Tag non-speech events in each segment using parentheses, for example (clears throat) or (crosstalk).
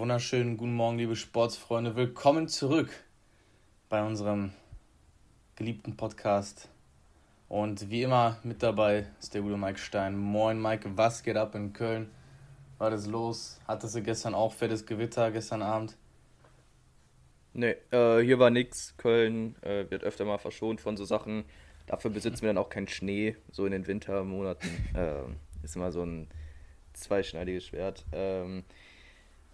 wunderschönen guten Morgen, liebe Sportsfreunde. Willkommen zurück bei unserem geliebten Podcast. Und wie immer mit dabei ist der gute Mike Stein. Moin Mike, was geht ab in Köln? War das los? Hattest du gestern auch fettes Gewitter, gestern Abend? Nee, äh, hier war nix. Köln äh, wird öfter mal verschont von so Sachen. Dafür besitzen wir dann auch keinen Schnee, so in den Wintermonaten. (laughs) äh, ist immer so ein zweischneidiges Schwert. Ähm,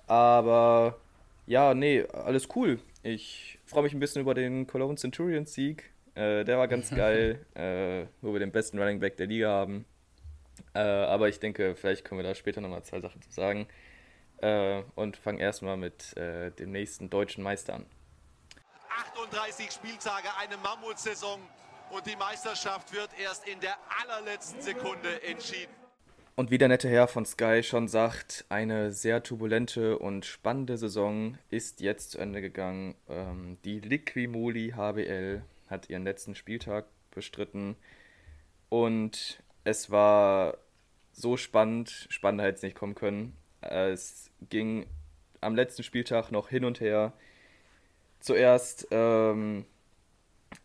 aber ja, nee, alles cool. Ich freue mich ein bisschen über den Cologne Centurion Sieg. Äh, der war ganz (laughs) geil, äh, wo wir den besten Running Back der Liga haben. Äh, aber ich denke, vielleicht können wir da später nochmal zwei Sachen zu sagen. Äh, und fangen erstmal mit äh, dem nächsten deutschen Meister an. 38 Spieltage, eine Mammutsaison und die Meisterschaft wird erst in der allerletzten Sekunde entschieden. Und wie der nette Herr von Sky schon sagt, eine sehr turbulente und spannende Saison ist jetzt zu Ende gegangen. Ähm, die Liquimoli HBL hat ihren letzten Spieltag bestritten und es war so spannend, spannender hätte es nicht kommen können. Es ging am letzten Spieltag noch hin und her. Zuerst, ähm,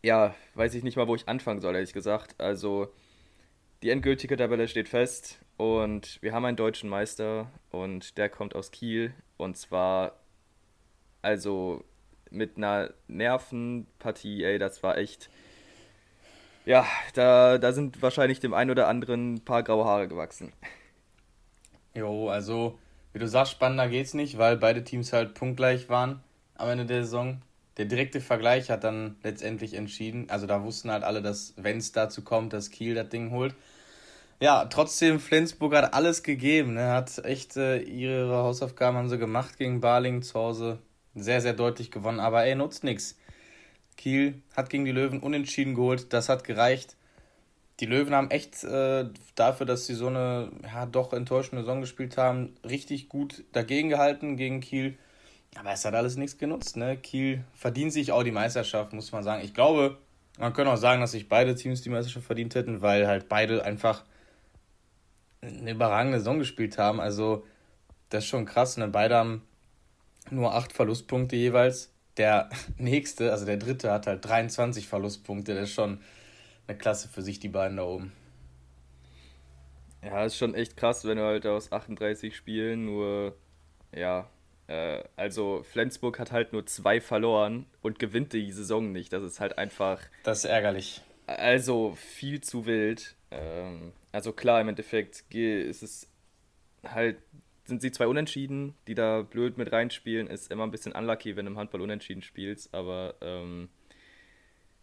ja, weiß ich nicht mal, wo ich anfangen soll, ehrlich gesagt. Also, die endgültige Tabelle steht fest. Und wir haben einen deutschen Meister und der kommt aus Kiel. Und zwar, also mit einer Nervenpartie, ey, das war echt. Ja, da, da sind wahrscheinlich dem einen oder anderen ein paar graue Haare gewachsen. Jo, also, wie du sagst, spannender geht's nicht, weil beide Teams halt punktgleich waren am Ende der Saison. Der direkte Vergleich hat dann letztendlich entschieden. Also, da wussten halt alle, dass, wenn es dazu kommt, dass Kiel das Ding holt. Ja, trotzdem, Flensburg hat alles gegeben. Ne? Hat echt äh, ihre Hausaufgaben haben sie gemacht gegen Barling zu Hause. Sehr, sehr deutlich gewonnen. Aber ey, nutzt nichts. Kiel hat gegen die Löwen unentschieden geholt. Das hat gereicht. Die Löwen haben echt äh, dafür, dass sie so eine ja, doch enttäuschende Saison gespielt haben, richtig gut dagegen gehalten gegen Kiel. Aber es hat alles nichts genutzt. Ne? Kiel verdient sich auch die Meisterschaft, muss man sagen. Ich glaube, man könnte auch sagen, dass sich beide Teams die Meisterschaft verdient hätten, weil halt beide einfach eine überragende Saison gespielt haben. Also, das ist schon krass. Ne? Beide haben nur acht Verlustpunkte jeweils. Der (laughs) nächste, also der dritte, hat halt 23 Verlustpunkte. Das ist schon eine Klasse für sich, die beiden da oben. Ja, ist schon echt krass, wenn du halt aus 38 Spielen nur, ja, äh, also Flensburg hat halt nur zwei verloren und gewinnt die Saison nicht. Das ist halt einfach. Das ist ärgerlich. Also viel zu wild. Ähm, also klar, im Endeffekt ist es halt, sind sie zwei Unentschieden, die da blöd mit reinspielen. Ist immer ein bisschen unlucky, wenn du im Handball unentschieden spielst, aber ähm,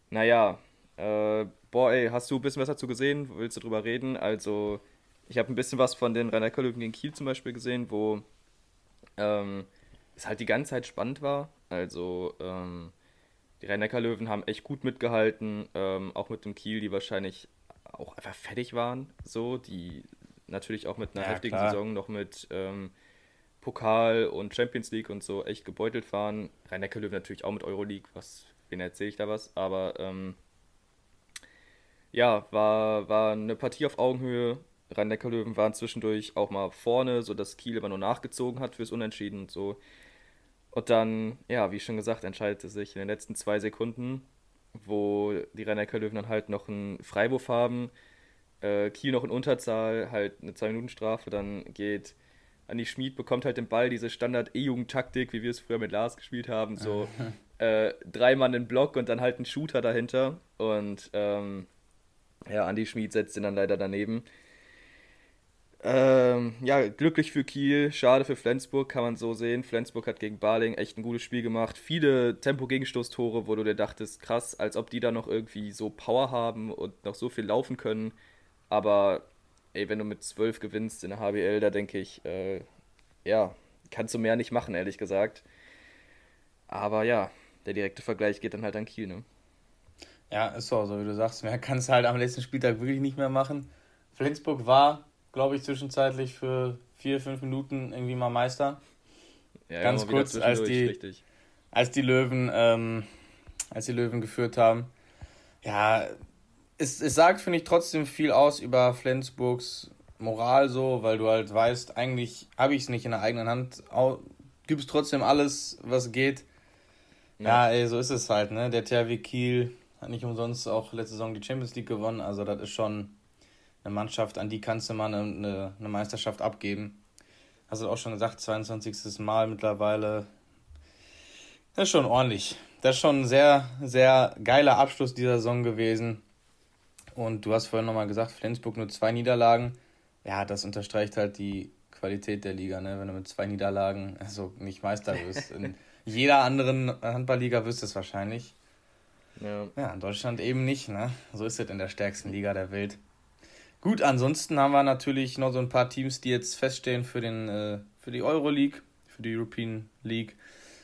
naja, äh, boah, ey, hast du ein bisschen was dazu gesehen? Willst du drüber reden? Also, ich habe ein bisschen was von den rhein löwen gegen Kiel zum Beispiel gesehen, wo ähm, es halt die ganze Zeit spannend war. Also, ähm, die rhein löwen haben echt gut mitgehalten, ähm, auch mit dem Kiel, die wahrscheinlich auch einfach fertig waren, so, die natürlich auch mit einer ja, heftigen klar. Saison noch mit ähm, Pokal und Champions League und so echt gebeutelt waren. Rhein-Neckar-Löwen natürlich auch mit Euroleague, was, wen erzähle ich da was, aber ähm, ja, war, war eine Partie auf Augenhöhe. Rhein-Neckar-Löwen waren zwischendurch auch mal vorne, sodass Kiel immer nur nachgezogen hat fürs Unentschieden und so. Und dann, ja, wie schon gesagt, entscheidete sich in den letzten zwei Sekunden wo die rhein löwen dann halt noch einen Freiwurf haben, äh, Kiel noch in Unterzahl, halt eine 2-Minuten-Strafe, dann geht Andi Schmid, bekommt halt den Ball, diese Standard-E-Jugend-Taktik, wie wir es früher mit Lars gespielt haben, so (laughs) äh, drei Mann in Block und dann halt ein Shooter dahinter und ähm, ja, Andi Schmid setzt ihn dann leider daneben. Ähm, ja, glücklich für Kiel, schade für Flensburg, kann man so sehen. Flensburg hat gegen Barling echt ein gutes Spiel gemacht. Viele Tempo-Gegenstoßtore, wo du dir dachtest, krass, als ob die da noch irgendwie so Power haben und noch so viel laufen können. Aber ey, wenn du mit 12 gewinnst in der HBL, da denke ich, äh, ja, kannst du mehr nicht machen, ehrlich gesagt. Aber ja, der direkte Vergleich geht dann halt an Kiel, ne? Ja, ist so, so wie du sagst, mehr kannst du halt am letzten Spieltag wirklich nicht mehr machen. Flensburg war glaube ich, zwischenzeitlich für vier, fünf Minuten irgendwie mal Meister. Ja, Ganz kurz, als die, als die Löwen, ähm, als die Löwen geführt haben. Ja, es, es sagt, finde ich, trotzdem viel aus über Flensburgs Moral so, weil du halt weißt, eigentlich habe ich es nicht in der eigenen Hand gibst trotzdem alles, was geht. Ja, ja ey, so ist es halt, ne? Der THW Kiel hat nicht umsonst auch letzte Saison die Champions League gewonnen. Also das ist schon eine Mannschaft, an die kannst du mal eine, eine Meisterschaft abgeben. Hast du auch schon gesagt, 22. Mal mittlerweile. Das ist schon ordentlich. Das ist schon ein sehr, sehr geiler Abschluss dieser Saison gewesen. Und du hast vorhin nochmal gesagt, Flensburg nur zwei Niederlagen. Ja, das unterstreicht halt die Qualität der Liga, ne? Wenn du mit zwei Niederlagen also nicht Meister wirst. In (laughs) jeder anderen Handballliga wirst du es wahrscheinlich. Ja. ja, in Deutschland eben nicht, ne? So ist es in der stärksten Liga der Welt. Gut, ansonsten haben wir natürlich noch so ein paar Teams, die jetzt feststehen für, den, äh, für die Euroleague, für die European League.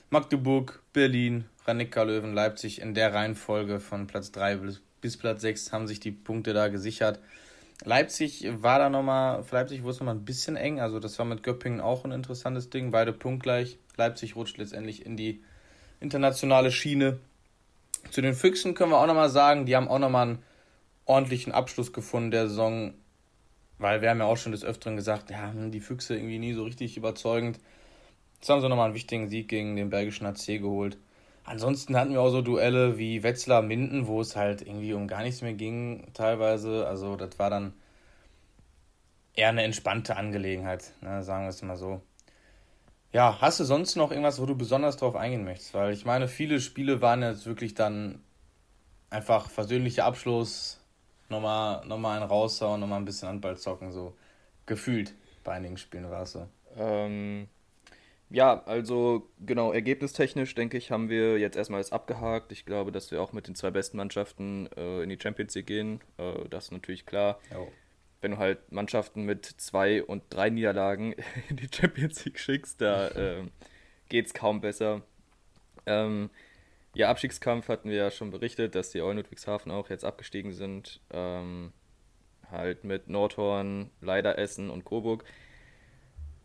Magdeburg, Berlin, rhein löwen Leipzig in der Reihenfolge von Platz 3 bis, bis Platz 6 haben sich die Punkte da gesichert. Leipzig war da nochmal, für Leipzig wurde es nochmal ein bisschen eng, also das war mit Göppingen auch ein interessantes Ding, beide punktgleich. Leipzig rutscht letztendlich in die internationale Schiene. Zu den Füchsen können wir auch nochmal sagen, die haben auch nochmal einen ordentlichen Abschluss gefunden der Saison, weil wir haben ja auch schon des Öfteren gesagt, ja, hm, die Füchse irgendwie nie so richtig überzeugend. Jetzt haben sie nochmal einen wichtigen Sieg gegen den belgischen AC geholt. Ansonsten hatten wir auch so Duelle wie Wetzlar-Minden, wo es halt irgendwie um gar nichts mehr ging, teilweise. Also, das war dann eher eine entspannte Angelegenheit, ne, sagen wir es mal so. Ja, hast du sonst noch irgendwas, wo du besonders drauf eingehen möchtest? Weil ich meine, viele Spiele waren jetzt wirklich dann einfach versöhnlicher Abschluss, nochmal, nochmal einen raushauen, nochmal ein bisschen Handball zocken, so gefühlt bei einigen Spielen war es so. Ähm, ja, also genau, ergebnistechnisch denke ich, haben wir jetzt erstmal das abgehakt. Ich glaube, dass wir auch mit den zwei besten Mannschaften äh, in die Champions League gehen. Äh, das ist natürlich klar. Jo wenn du halt Mannschaften mit zwei und drei Niederlagen (laughs) in die Champions League schickst, da (laughs) äh, geht es kaum besser. Ähm, ja, Abstiegskampf hatten wir ja schon berichtet, dass die Eulen Ludwigshafen auch jetzt abgestiegen sind. Ähm, halt mit Nordhorn, Leider Essen und Coburg.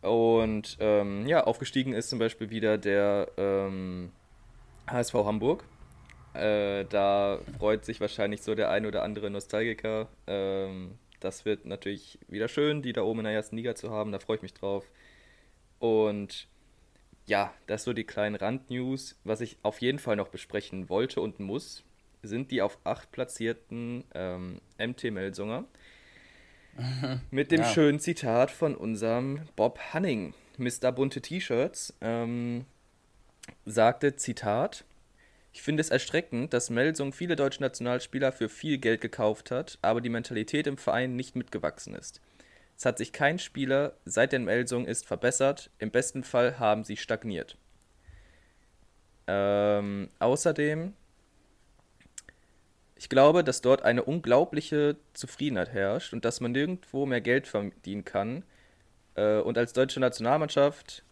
Und ähm, ja, aufgestiegen ist zum Beispiel wieder der ähm, HSV Hamburg. Äh, da freut sich wahrscheinlich so der ein oder andere Nostalgiker, ähm, das wird natürlich wieder schön, die da oben in der ersten Liga zu haben. Da freue ich mich drauf. Und ja, das so die kleinen Randnews. Was ich auf jeden Fall noch besprechen wollte und muss, sind die auf acht platzierten ähm, MT Melsunger. (laughs) Mit dem ja. schönen Zitat von unserem Bob Hanning, Mr. Bunte T-Shirts, ähm, sagte, Zitat, ich finde es erschreckend, dass Melsung viele deutsche Nationalspieler für viel Geld gekauft hat, aber die Mentalität im Verein nicht mitgewachsen ist. Es hat sich kein Spieler seit den Melsung ist verbessert, im besten Fall haben sie stagniert. Ähm, außerdem, ich glaube, dass dort eine unglaubliche Zufriedenheit herrscht und dass man nirgendwo mehr Geld verdienen kann. Äh, und als deutsche Nationalmannschaft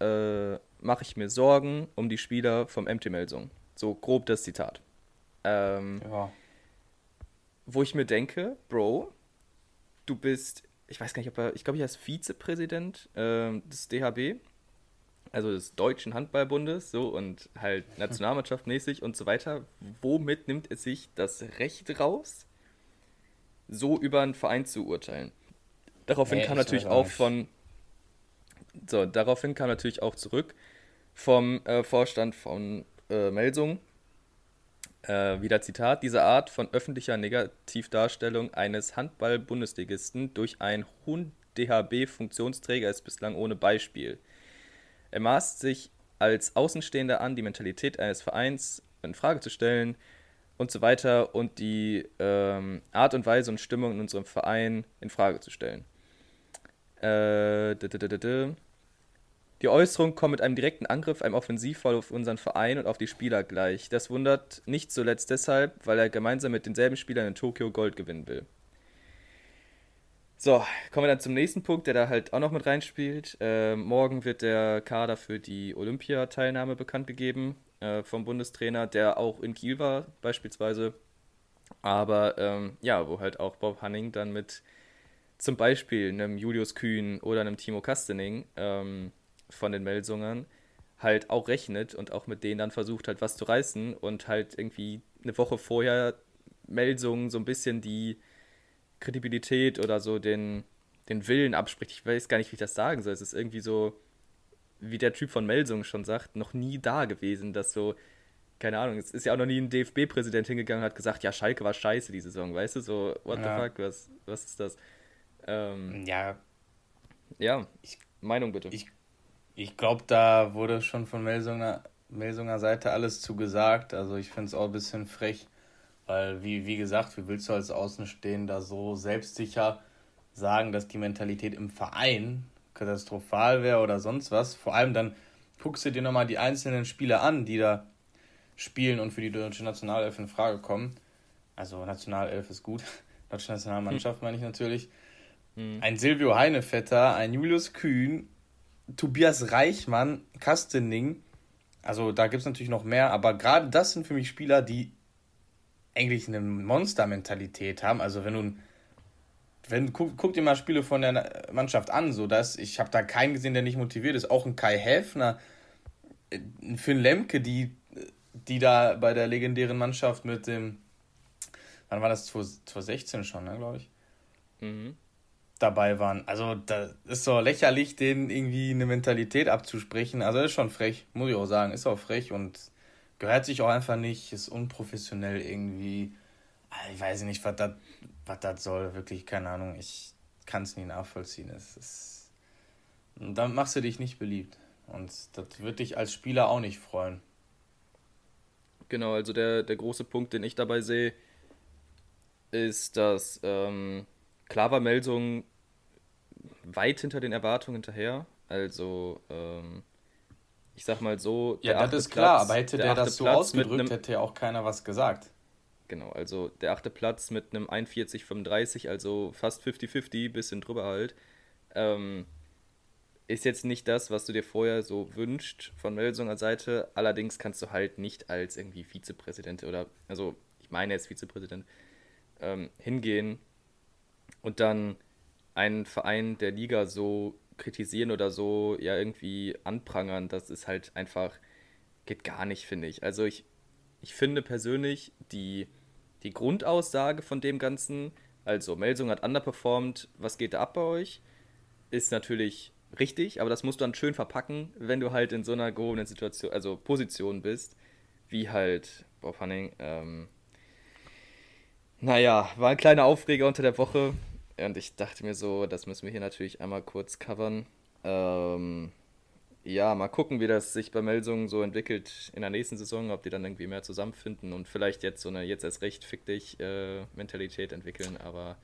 äh, mache ich mir Sorgen um die Spieler vom MT Melsung. So grob das Zitat. Ähm, ja. Wo ich mir denke, Bro, du bist, ich weiß gar nicht, ob er, ich glaube, ich heißt Vizepräsident äh, des DHB, also des Deutschen Handballbundes, so und halt (laughs) Nationalmannschaft mäßig und so weiter. Womit nimmt es sich das Recht raus, so über einen Verein zu urteilen? Daraufhin nee, kam natürlich auch von, so, daraufhin kam natürlich auch zurück vom äh, Vorstand von äh, Melsung. Äh, wieder Zitat: Diese Art von öffentlicher Negativdarstellung eines Handball-Bundesligisten durch einen hohen DHB-Funktionsträger ist bislang ohne Beispiel. Er maßt sich als Außenstehender an, die Mentalität eines Vereins in Frage zu stellen und so weiter und die ähm, Art und Weise und Stimmung in unserem Verein in Frage zu stellen. Äh, die Äußerung kommt mit einem direkten Angriff, einem Offensivfall auf unseren Verein und auf die Spieler gleich. Das wundert nicht zuletzt deshalb, weil er gemeinsam mit denselben Spielern in Tokio Gold gewinnen will. So, kommen wir dann zum nächsten Punkt, der da halt auch noch mit reinspielt. Äh, morgen wird der Kader für die Olympiateilnahme bekannt gegeben äh, vom Bundestrainer, der auch in Kiel war, beispielsweise. Aber ähm, ja, wo halt auch Bob Hanning dann mit zum Beispiel einem Julius Kühn oder einem Timo Kastening ähm, von den Melsungern halt auch rechnet und auch mit denen dann versucht halt was zu reißen und halt irgendwie eine Woche vorher Melsungen so ein bisschen die Kredibilität oder so den, den Willen abspricht. Ich weiß gar nicht, wie ich das sagen soll. Es ist irgendwie so, wie der Typ von Melsung schon sagt, noch nie da gewesen, dass so, keine Ahnung, es ist ja auch noch nie ein DFB-Präsident hingegangen und hat gesagt, ja, Schalke war scheiße die Saison, weißt du, so, what ja. the fuck, was, was ist das? Ähm, ja. Ja, ich, Meinung bitte. Ich, ich glaube, da wurde schon von Melsunger, Melsunger Seite alles zugesagt, also ich finde es auch ein bisschen frech, weil, wie, wie gesagt, wie willst du als Außenstehender so selbstsicher sagen, dass die Mentalität im Verein katastrophal wäre oder sonst was. Vor allem dann guckst du dir nochmal die einzelnen Spieler an, die da spielen und für die deutsche Nationalelf in Frage kommen. Also Nationalelf ist gut, (laughs) deutsche Nationalmannschaft hm. meine ich natürlich. Hm. Ein Silvio Heinevetter, ein Julius Kühn, Tobias Reichmann, Kastening. Also da gibt es natürlich noch mehr, aber gerade das sind für mich Spieler, die eigentlich eine Monstermentalität haben. Also wenn du wenn guck, guck, dir mal Spiele von der Mannschaft an, so dass ich habe da keinen gesehen, der nicht motiviert ist. Auch ein Kai Häfner, äh, für einen Lemke, die, die da bei der legendären Mannschaft mit dem, wann war das, 2016 schon, ne, glaube ich, mhm. Dabei waren. Also da ist so lächerlich, denen irgendwie eine Mentalität abzusprechen. Also das ist schon frech, muss ich auch sagen, ist auch frech und gehört sich auch einfach nicht, ist unprofessionell irgendwie. Ich weiß nicht, was das was das soll, wirklich keine Ahnung. Ich kann es nie nachvollziehen. Es ist, dann machst du dich nicht beliebt. Und das wird dich als Spieler auch nicht freuen. Genau, also der, der große Punkt, den ich dabei sehe, ist, dass ähm, klar war Melsung weit hinter den Erwartungen hinterher. Also, ähm, ich sag mal so. Ja, das ist klar, aber hätte der, der das so Platz ausgedrückt, hätte ja auch keiner was gesagt. Genau, also der achte Platz mit einem 41,35, also fast 50-50, bisschen drüber halt. Ähm, ist jetzt nicht das, was du dir vorher so wünscht von Melsunger Seite. Allerdings kannst du halt nicht als irgendwie Vizepräsident oder, also ich meine jetzt Vizepräsident, ähm, hingehen und dann einen Verein der Liga so kritisieren oder so ja irgendwie anprangern. Das ist halt einfach, geht gar nicht, finde ich. Also ich ich finde persönlich die, die Grundaussage von dem Ganzen, also Melsung hat underperformed, was geht da ab bei euch, ist natürlich richtig, aber das musst du dann schön verpacken, wenn du halt in so einer gehobenen Situation, also Position bist, wie halt Bob Hanning. Ähm, naja, war ein kleiner Aufreger unter der Woche und ich dachte mir so, das müssen wir hier natürlich einmal kurz covern. Ähm, ja, mal gucken, wie das sich bei Melsungen so entwickelt in der nächsten Saison, ob die dann irgendwie mehr zusammenfinden und vielleicht jetzt so eine jetzt erst recht fick dich äh, Mentalität entwickeln, aber.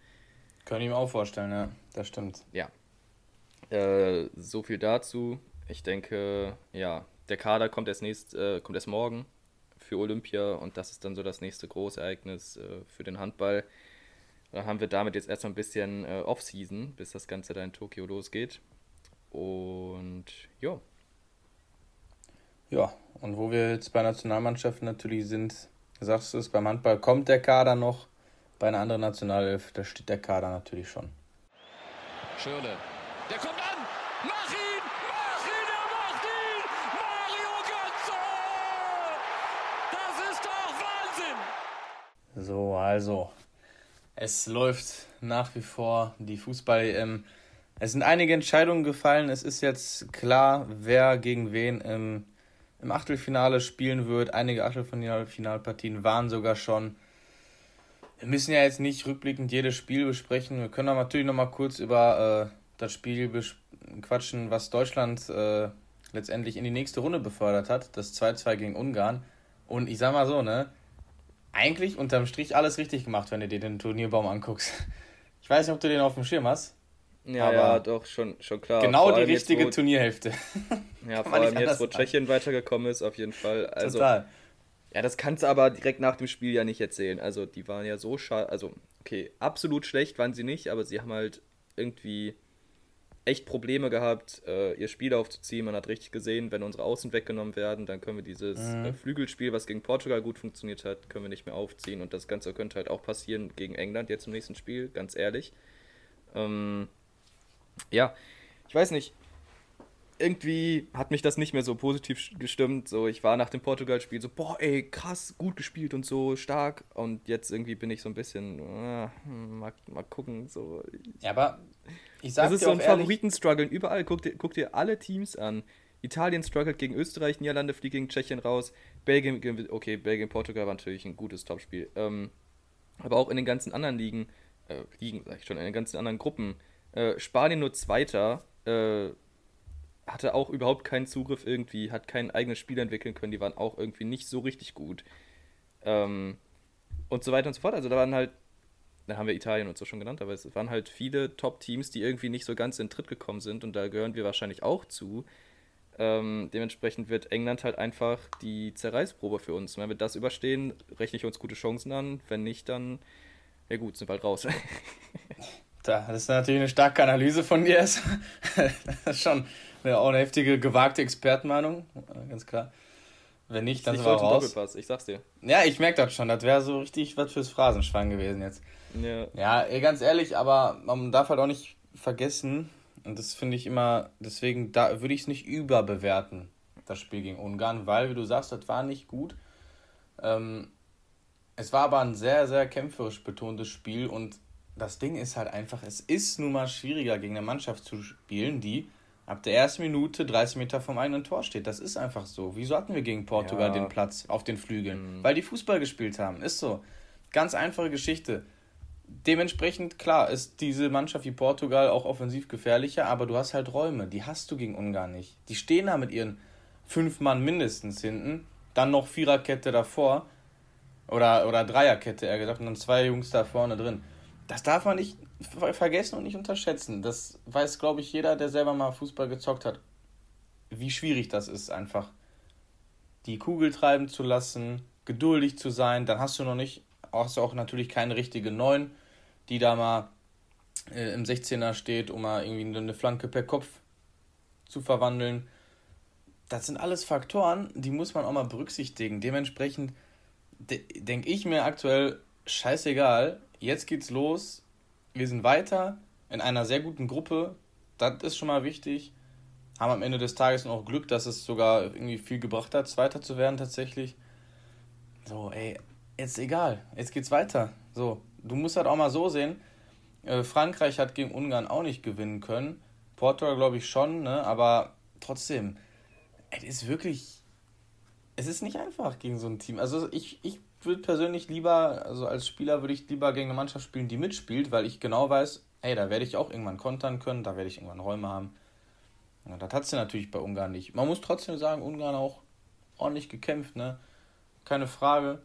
Kann ich mir auch vorstellen, ja, das stimmt. Ja. Äh, so viel dazu. Ich denke, ja, der Kader kommt erst, nächst, äh, kommt erst morgen für Olympia und das ist dann so das nächste Großereignis äh, für den Handball. Dann haben wir damit jetzt erstmal ein bisschen äh, Off-Season, bis das Ganze da in Tokio losgeht. Und ja. Ja, und wo wir jetzt bei Nationalmannschaften natürlich sind, sagst du es, beim Handball kommt der Kader noch, bei einer anderen Nationalelf, da steht der Kader natürlich schon. Schöne. Der kommt an! Mach ihn! Mach ihn! Er macht ihn! Mario Götze! Das ist doch Wahnsinn! So, also. Es läuft nach wie vor die Fußball-EM. Es sind einige Entscheidungen gefallen. Es ist jetzt klar, wer gegen wen im, im Achtelfinale spielen wird. Einige Achtelfinalpartien waren sogar schon. Wir müssen ja jetzt nicht rückblickend jedes Spiel besprechen. Wir können aber natürlich noch mal kurz über äh, das Spiel quatschen, was Deutschland äh, letztendlich in die nächste Runde befördert hat. Das 2-2 gegen Ungarn. Und ich sag mal so, ne? Eigentlich unterm Strich alles richtig gemacht, wenn du dir den Turnierbaum anguckst. (laughs) Ich weiß nicht, ob du den auf dem Schirm hast. Ja, aber ja, doch, schon, schon klar. Genau die richtige jetzt, wo, Turnierhälfte. (laughs) Ja, vor allem jetzt, wo Tschechien sagen. weitergekommen ist, auf jeden Fall. Also, Total. Ja, das kannst du aber direkt nach dem Spiel ja nicht erzählen. Also, die waren ja so schade. Also, okay, absolut schlecht waren sie nicht, aber sie haben halt irgendwie echt Probleme gehabt, äh, ihr Spiel aufzuziehen. Man hat richtig gesehen, wenn unsere Außen weggenommen werden, dann können wir dieses mhm. äh, Flügelspiel, was gegen Portugal gut funktioniert hat, können wir nicht mehr aufziehen. Und das Ganze könnte halt auch passieren gegen England jetzt im nächsten Spiel, ganz ehrlich. Ähm, ja, ich weiß nicht. Irgendwie hat mich das nicht mehr so positiv gestimmt. So, ich war nach dem Portugal-Spiel so, boah, ey, krass, gut gespielt und so, stark. Und jetzt irgendwie bin ich so ein bisschen, äh, mal, mal gucken. So. Ja, aber ich sag Das ist so ein Favoriten-Struggeln überall. Guck dir, guck dir alle Teams an. Italien struggelt gegen Österreich, Niederlande fliegt gegen Tschechien raus, Belgien, okay, Belgien, Portugal war natürlich ein gutes Topspiel. Ähm, aber auch in den ganzen anderen Ligen, äh, Ligen sag ich schon, in den ganzen anderen Gruppen, äh, Spanien nur Zweiter, äh, hatte auch überhaupt keinen Zugriff irgendwie, hat kein eigenes Spiel entwickeln können, die waren auch irgendwie nicht so richtig gut. Ähm, und so weiter und so fort. Also da waren halt, da haben wir Italien und so schon genannt, aber es waren halt viele Top-Teams, die irgendwie nicht so ganz in Tritt gekommen sind und da gehören wir wahrscheinlich auch zu. Ähm, dementsprechend wird England halt einfach die Zerreißprobe für uns. Wenn wir das überstehen, rechne ich uns gute Chancen an. Wenn nicht, dann, ja gut, sind wir halt raus. (laughs) da, das ist natürlich eine starke Analyse von dir. (laughs) das ist schon eine, auch eine heftige, gewagte Expertenmeinung, ganz klar. Wenn nicht, dann sind wir raus. Doppelpass, ich sag's dir. Ja, ich merke das schon. Das wäre so richtig was fürs Phrasenschwein gewesen jetzt. Ja. Ja, ganz ehrlich, aber man darf halt auch nicht vergessen, und das finde ich immer, deswegen da würde ich es nicht überbewerten, das Spiel gegen Ungarn, weil, wie du sagst, das war nicht gut. Ähm, es war aber ein sehr, sehr kämpferisch betontes Spiel und das Ding ist halt einfach, es ist nun mal schwieriger gegen eine Mannschaft zu spielen, die ab der ersten Minute 30 Meter vom eigenen Tor steht. Das ist einfach so. Wieso hatten wir gegen Portugal ja. den Platz auf den Flügeln? Mhm. Weil die Fußball gespielt haben. Ist so. Ganz einfache Geschichte dementsprechend, klar, ist diese Mannschaft wie Portugal auch offensiv gefährlicher, aber du hast halt Räume, die hast du gegen Ungarn nicht. Die stehen da mit ihren fünf Mann mindestens hinten, dann noch Viererkette davor oder, oder Dreierkette, eher gesagt, und dann zwei Jungs da vorne drin. Das darf man nicht vergessen und nicht unterschätzen. Das weiß, glaube ich, jeder, der selber mal Fußball gezockt hat, wie schwierig das ist, einfach die Kugel treiben zu lassen, geduldig zu sein. Dann hast du noch nicht hast du auch natürlich keine richtige 9, die da mal äh, im 16er steht, um mal irgendwie eine Flanke per Kopf zu verwandeln. Das sind alles Faktoren, die muss man auch mal berücksichtigen. Dementsprechend de denke ich mir aktuell, scheißegal, jetzt geht's los, wir sind weiter in einer sehr guten Gruppe, das ist schon mal wichtig. Haben am Ende des Tages noch Glück, dass es sogar irgendwie viel gebracht hat, Zweiter zu werden tatsächlich. So, ey, jetzt egal, jetzt geht's weiter. So, du musst halt auch mal so sehen, äh, Frankreich hat gegen Ungarn auch nicht gewinnen können. Portugal glaube ich schon, ne? aber trotzdem, es ist wirklich, es ist nicht einfach gegen so ein Team. Also ich, ich würde persönlich lieber, also als Spieler würde ich lieber gegen eine Mannschaft spielen, die mitspielt, weil ich genau weiß, ey, da werde ich auch irgendwann kontern können, da werde ich irgendwann Räume haben. Ja, das hat sie natürlich bei Ungarn nicht. Man muss trotzdem sagen, Ungarn auch ordentlich gekämpft, ne? Keine Frage.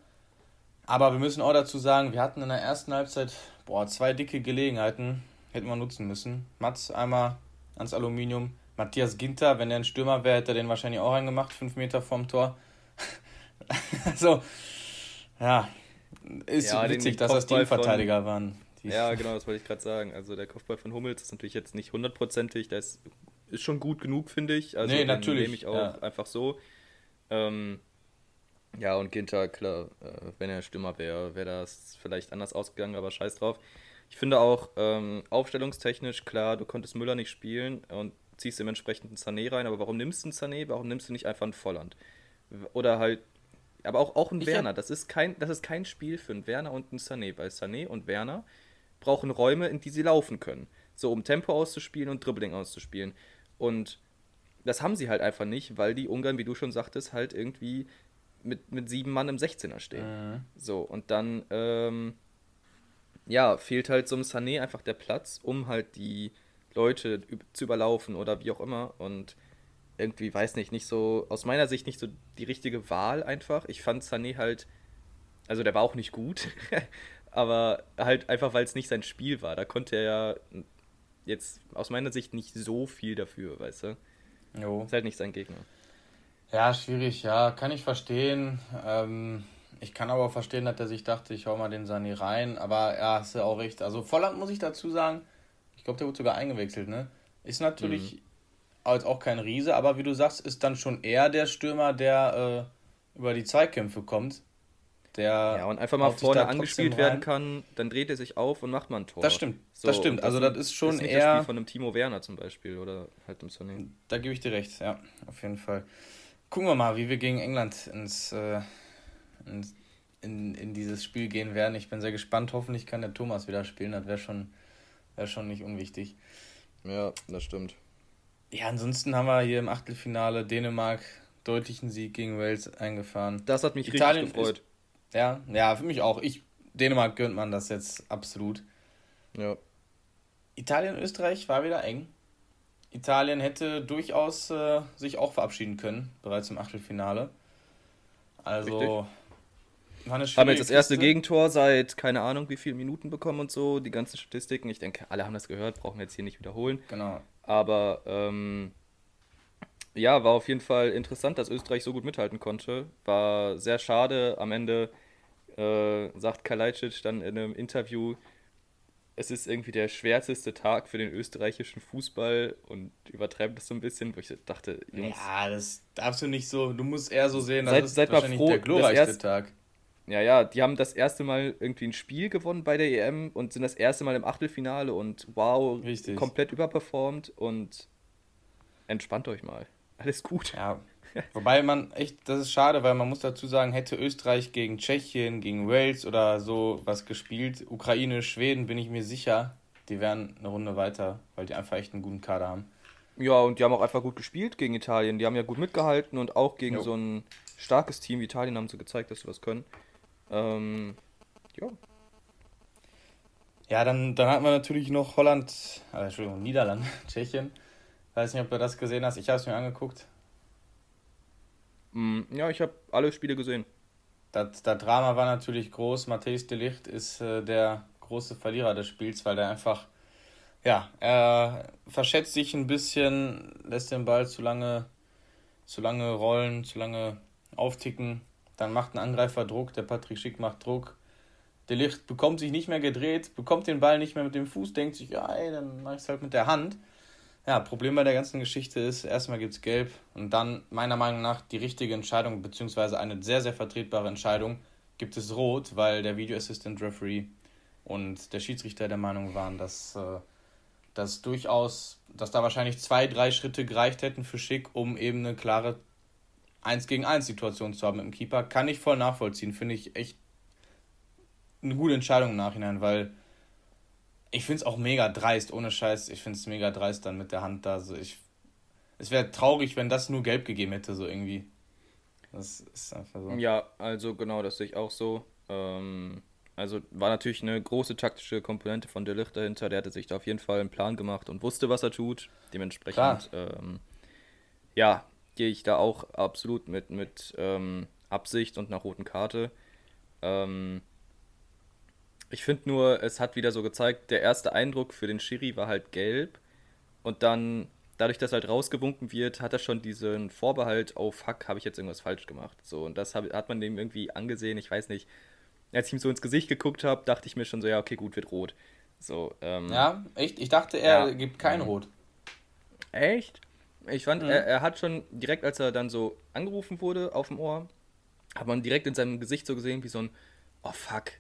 Aber wir müssen auch dazu sagen, wir hatten in der ersten Halbzeit boah, zwei dicke Gelegenheiten, hätten wir nutzen müssen. Mats einmal ans Aluminium. Matthias Ginter, wenn er ein Stürmer wäre, hätte er den wahrscheinlich auch reingemacht, fünf Meter vom Tor. (laughs) also, ja, ist ja, witzig, dass das Teamverteidiger von, waren. Ja, genau, das wollte ich gerade sagen. Also der Kopfball von Hummels ist natürlich jetzt nicht hundertprozentig, der ist, ist schon gut genug, finde ich. Also nee, natürlich. nehme ich auch ja. einfach so. Ähm, ja, und Ginter, klar, äh, wenn er Stürmer wäre, wäre das vielleicht anders ausgegangen, aber scheiß drauf. Ich finde auch ähm, aufstellungstechnisch, klar, du konntest Müller nicht spielen und ziehst dementsprechend einen Sané rein, aber warum nimmst du einen Sané? Warum nimmst du nicht einfach einen Volland? Oder halt, aber auch, auch einen ich Werner. Das ist, kein, das ist kein Spiel für einen Werner und einen Sané, weil Sané und Werner brauchen Räume, in die sie laufen können. So, um Tempo auszuspielen und Dribbling auszuspielen. Und das haben sie halt einfach nicht, weil die Ungarn, wie du schon sagtest, halt irgendwie mit, mit sieben Mann im 16er stehen. Mhm. So, und dann, ähm, ja, fehlt halt so einem Sané einfach der Platz, um halt die Leute zu überlaufen oder wie auch immer. Und irgendwie, weiß nicht, nicht so, aus meiner Sicht nicht so die richtige Wahl einfach. Ich fand Sané halt, also der war auch nicht gut, (laughs) aber halt einfach, weil es nicht sein Spiel war. Da konnte er ja jetzt aus meiner Sicht nicht so viel dafür, weißt du? Jo. Ist halt nicht sein Gegner. Ja, schwierig, ja, kann ich verstehen. Ähm, ich kann aber verstehen, dass er sich dachte, ich hau mal den Sani rein. Aber ja, hast du auch recht. Also Volland muss ich dazu sagen, ich glaube, der wurde sogar eingewechselt, ne? Ist natürlich mhm. Als auch kein Riese, aber wie du sagst, ist dann schon eher der Stürmer, der äh, über die Zweikämpfe kommt. Der ja, und einfach mal vorne angespielt werden kann, dann dreht er sich auf und macht mal ein Tor. Das stimmt, so, das stimmt. Also das ist schon ist eher... Das Spiel von einem Timo Werner zum Beispiel oder halt dem Sonny. Da gebe ich dir recht, ja, auf jeden Fall gucken wir mal, wie wir gegen England ins, äh, ins, in, in dieses Spiel gehen werden. Ich bin sehr gespannt. Hoffentlich kann der Thomas wieder spielen. Das wäre schon, wär schon nicht unwichtig. Ja, das stimmt. Ja, ansonsten haben wir hier im Achtelfinale Dänemark deutlichen Sieg gegen Wales eingefahren. Das hat mich Italien richtig gefreut. Ist, ja, ja, für mich auch. Ich, Dänemark gönnt man das jetzt absolut. Ja. Italien, Österreich war wieder eng. Italien hätte durchaus äh, sich auch verabschieden können, bereits im Achtelfinale. Also war eine Haben jetzt das erste Kiste. Gegentor seit keine Ahnung wie vielen Minuten bekommen und so, die ganzen Statistiken. Ich denke, alle haben das gehört, brauchen wir jetzt hier nicht wiederholen. Genau. Aber ähm, ja, war auf jeden Fall interessant, dass Österreich so gut mithalten konnte. War sehr schade. Am Ende äh, sagt Kalajdzic dann in einem Interview, es ist irgendwie der schwärzeste Tag für den österreichischen Fußball und übertreibt das so ein bisschen, wo ich dachte, Jungs. Ja, das darfst du nicht so, du musst eher so sehen, das seid, ist seid wahrscheinlich froh, der glorreichste erst, Tag. Ja, ja, die haben das erste Mal irgendwie ein Spiel gewonnen bei der EM und sind das erste Mal im Achtelfinale und wow, Richtig. komplett überperformt und entspannt euch mal. Alles gut. Ja. (laughs) Wobei man echt, das ist schade, weil man muss dazu sagen, hätte Österreich gegen Tschechien, gegen Wales oder so was gespielt, Ukraine, Schweden, bin ich mir sicher, die wären eine Runde weiter, weil die einfach echt einen guten Kader haben. Ja, und die haben auch einfach gut gespielt gegen Italien. Die haben ja gut mitgehalten und auch gegen jo. so ein starkes Team wie Italien haben sie gezeigt, dass sie was können. Ähm, ja. Ja, dann, dann hatten wir natürlich noch Holland, äh, Entschuldigung, Niederlande, (laughs) Tschechien. Weiß nicht, ob du das gesehen hast. Ich habe es mir angeguckt. Mm, ja, ich habe alle Spiele gesehen. Das, das Drama war natürlich groß. Matthäus de Licht ist äh, der große Verlierer des Spiels, weil der einfach, ja, er verschätzt sich ein bisschen, lässt den Ball zu lange, zu lange rollen, zu lange aufticken dann macht ein Angreifer Druck, der Patrick Schick macht Druck. Der Licht bekommt sich nicht mehr gedreht, bekommt den Ball nicht mehr mit dem Fuß, denkt sich, ja, ey, dann mach ich es halt mit der Hand. Ja, Problem bei der ganzen Geschichte ist, erstmal gibt es Gelb und dann, meiner Meinung nach, die richtige Entscheidung, beziehungsweise eine sehr, sehr vertretbare Entscheidung, gibt es Rot, weil der Video Assistant Referee und der Schiedsrichter der Meinung waren, dass äh, das durchaus, dass da wahrscheinlich zwei, drei Schritte gereicht hätten für Schick, um eben eine klare 1 gegen 1 Situation zu haben mit dem Keeper, kann ich voll nachvollziehen. Finde ich echt eine gute Entscheidung im Nachhinein, weil ich finde es auch mega dreist, ohne Scheiß. Ich finde es mega dreist dann mit der Hand da. So ich, es wäre traurig, wenn das nur gelb gegeben hätte, so irgendwie. Das ist einfach so. Ja, also genau, das sehe ich auch so. Ähm, also war natürlich eine große taktische Komponente von der Licht dahinter. Der hatte sich da auf jeden Fall einen Plan gemacht und wusste, was er tut. Dementsprechend, ähm, ja, gehe ich da auch absolut mit, mit ähm, Absicht und einer roten Karte. Ähm, ich finde nur, es hat wieder so gezeigt, der erste Eindruck für den Schiri war halt gelb und dann, dadurch, dass halt rausgewunken wird, hat er schon diesen Vorbehalt auf Hack, habe ich jetzt irgendwas falsch gemacht. So, und das hab, hat man dem irgendwie angesehen, ich weiß nicht. Als ich ihm so ins Gesicht geguckt habe, dachte ich mir schon so, ja, okay, gut, wird rot. So, ähm, ja, echt? Ich dachte, er ja, gibt kein Rot. Echt? Ich fand, mhm. er, er, hat schon direkt, als er dann so angerufen wurde auf dem Ohr, hat man direkt in seinem Gesicht so gesehen, wie so ein, oh fuck,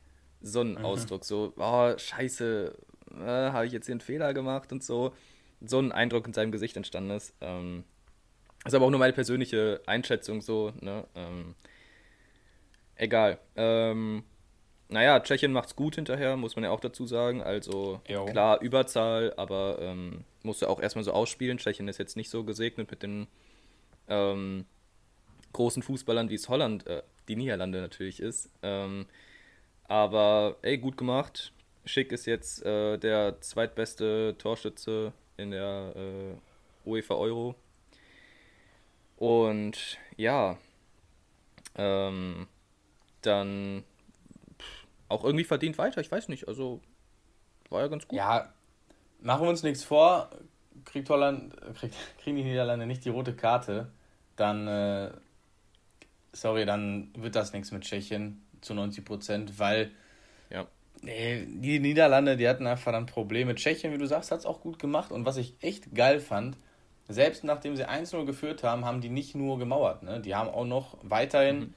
so ein mhm. Ausdruck, so, oh scheiße, äh, habe ich jetzt hier einen Fehler gemacht und so. So ein Eindruck in seinem Gesicht entstanden ist. Ähm, ist aber auch nur meine persönliche Einschätzung so, ne? Ähm, egal. Ähm, naja, Tschechien macht's gut hinterher, muss man ja auch dazu sagen. Also jo. klar, Überzahl, aber ähm, musst du auch erstmal so ausspielen. Tschechien ist jetzt nicht so gesegnet mit den ähm, großen Fußballern, wie es Holland, äh, die Niederlande natürlich ist. Ähm, aber ey, gut gemacht. Schick ist jetzt äh, der zweitbeste Torschütze in der äh, UEFA Euro. Und ja, ähm, dann auch irgendwie verdient weiter. Ich weiß nicht, also war ja ganz gut. Ja, machen wir uns nichts vor. Kriegt Holland, kriegt, (laughs) kriegen die Niederlande nicht die rote Karte, dann, äh, sorry, dann wird das nichts mit Tschechien zu 90 Prozent, weil ja. Nee, die Niederlande, die hatten einfach dann Probleme. Tschechien, wie du sagst, hat es auch gut gemacht. Und was ich echt geil fand, selbst nachdem sie 1-0 geführt haben, haben die nicht nur gemauert. Ne? Die haben auch noch weiterhin mhm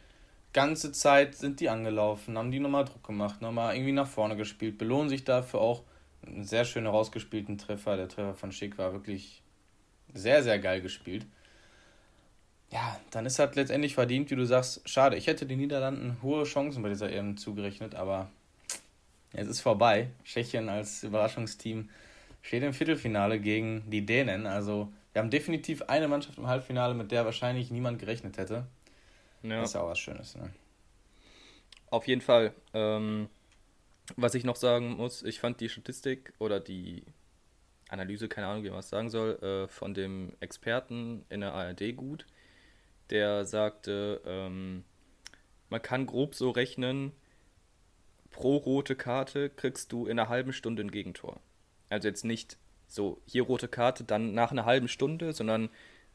ganze Zeit sind die angelaufen, haben die nochmal Druck gemacht, nochmal irgendwie nach vorne gespielt, belohnen sich dafür auch einen sehr schön rausgespielten Treffer. Der Treffer von Schick war wirklich sehr, sehr geil gespielt. Ja, dann ist halt letztendlich verdient, wie du sagst, schade. Ich hätte den Niederlanden hohe Chancen bei dieser EM zugerechnet, aber es ist vorbei. Tschechien als Überraschungsteam steht im Viertelfinale gegen die Dänen. Also wir haben definitiv eine Mannschaft im Halbfinale, mit der wahrscheinlich niemand gerechnet hätte. Ja. Das ist ja auch was Schönes. Ne? Auf jeden Fall. Ähm, was ich noch sagen muss, ich fand die Statistik oder die Analyse, keine Ahnung, wie man es sagen soll, äh, von dem Experten in der ARD gut. Der sagte, ähm, man kann grob so rechnen, pro rote Karte kriegst du in einer halben Stunde ein Gegentor. Also jetzt nicht so, hier rote Karte, dann nach einer halben Stunde, sondern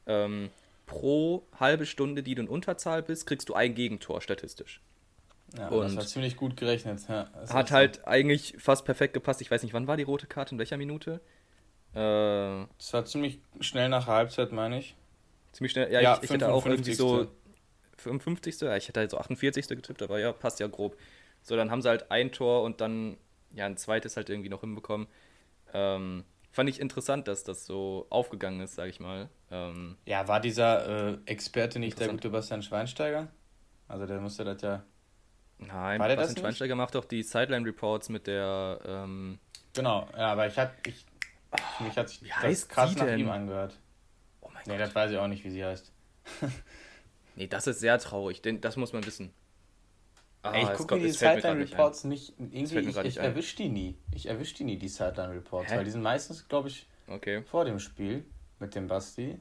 ähm, pro halbe Stunde, die du in Unterzahl bist, kriegst du ein Gegentor statistisch. Ja, und das hat ziemlich gut gerechnet. Ja, hat halt so. eigentlich fast perfekt gepasst. Ich weiß nicht, wann war die rote Karte, in welcher Minute? Äh, das war ziemlich schnell nach Halbzeit, meine ich. Ziemlich schnell, ja, ja ich, ich hätte auch irgendwie so 55. Ja, ich hätte halt so 48. getippt, aber ja, passt ja grob. So, dann haben sie halt ein Tor und dann ja ein zweites halt irgendwie noch hinbekommen. Ähm, fand ich interessant, dass das so aufgegangen ist, sag ich mal. Ähm, ja, war dieser äh, Experte nicht der gute Bastian Schweinsteiger? Also der musste das ja. Nein, war der Bastian Schweinsteiger macht doch die Sideline Reports mit der. Ähm, genau, ja, aber ich hatte. Ich, für mich hat sich wie das krass nach ihm angehört. Oh mein nee, Gott. das weiß ich auch nicht, wie sie heißt. (laughs) nee, das ist sehr traurig, denn das muss man wissen. Ah, Ey, ich gucke mir die Sideline Reports nicht, irgendwie, ich, ich erwische die nie. Ich erwische die nie, die Sideline Reports, Hä? weil die sind meistens, glaube ich, okay. vor dem Spiel mit dem Basti.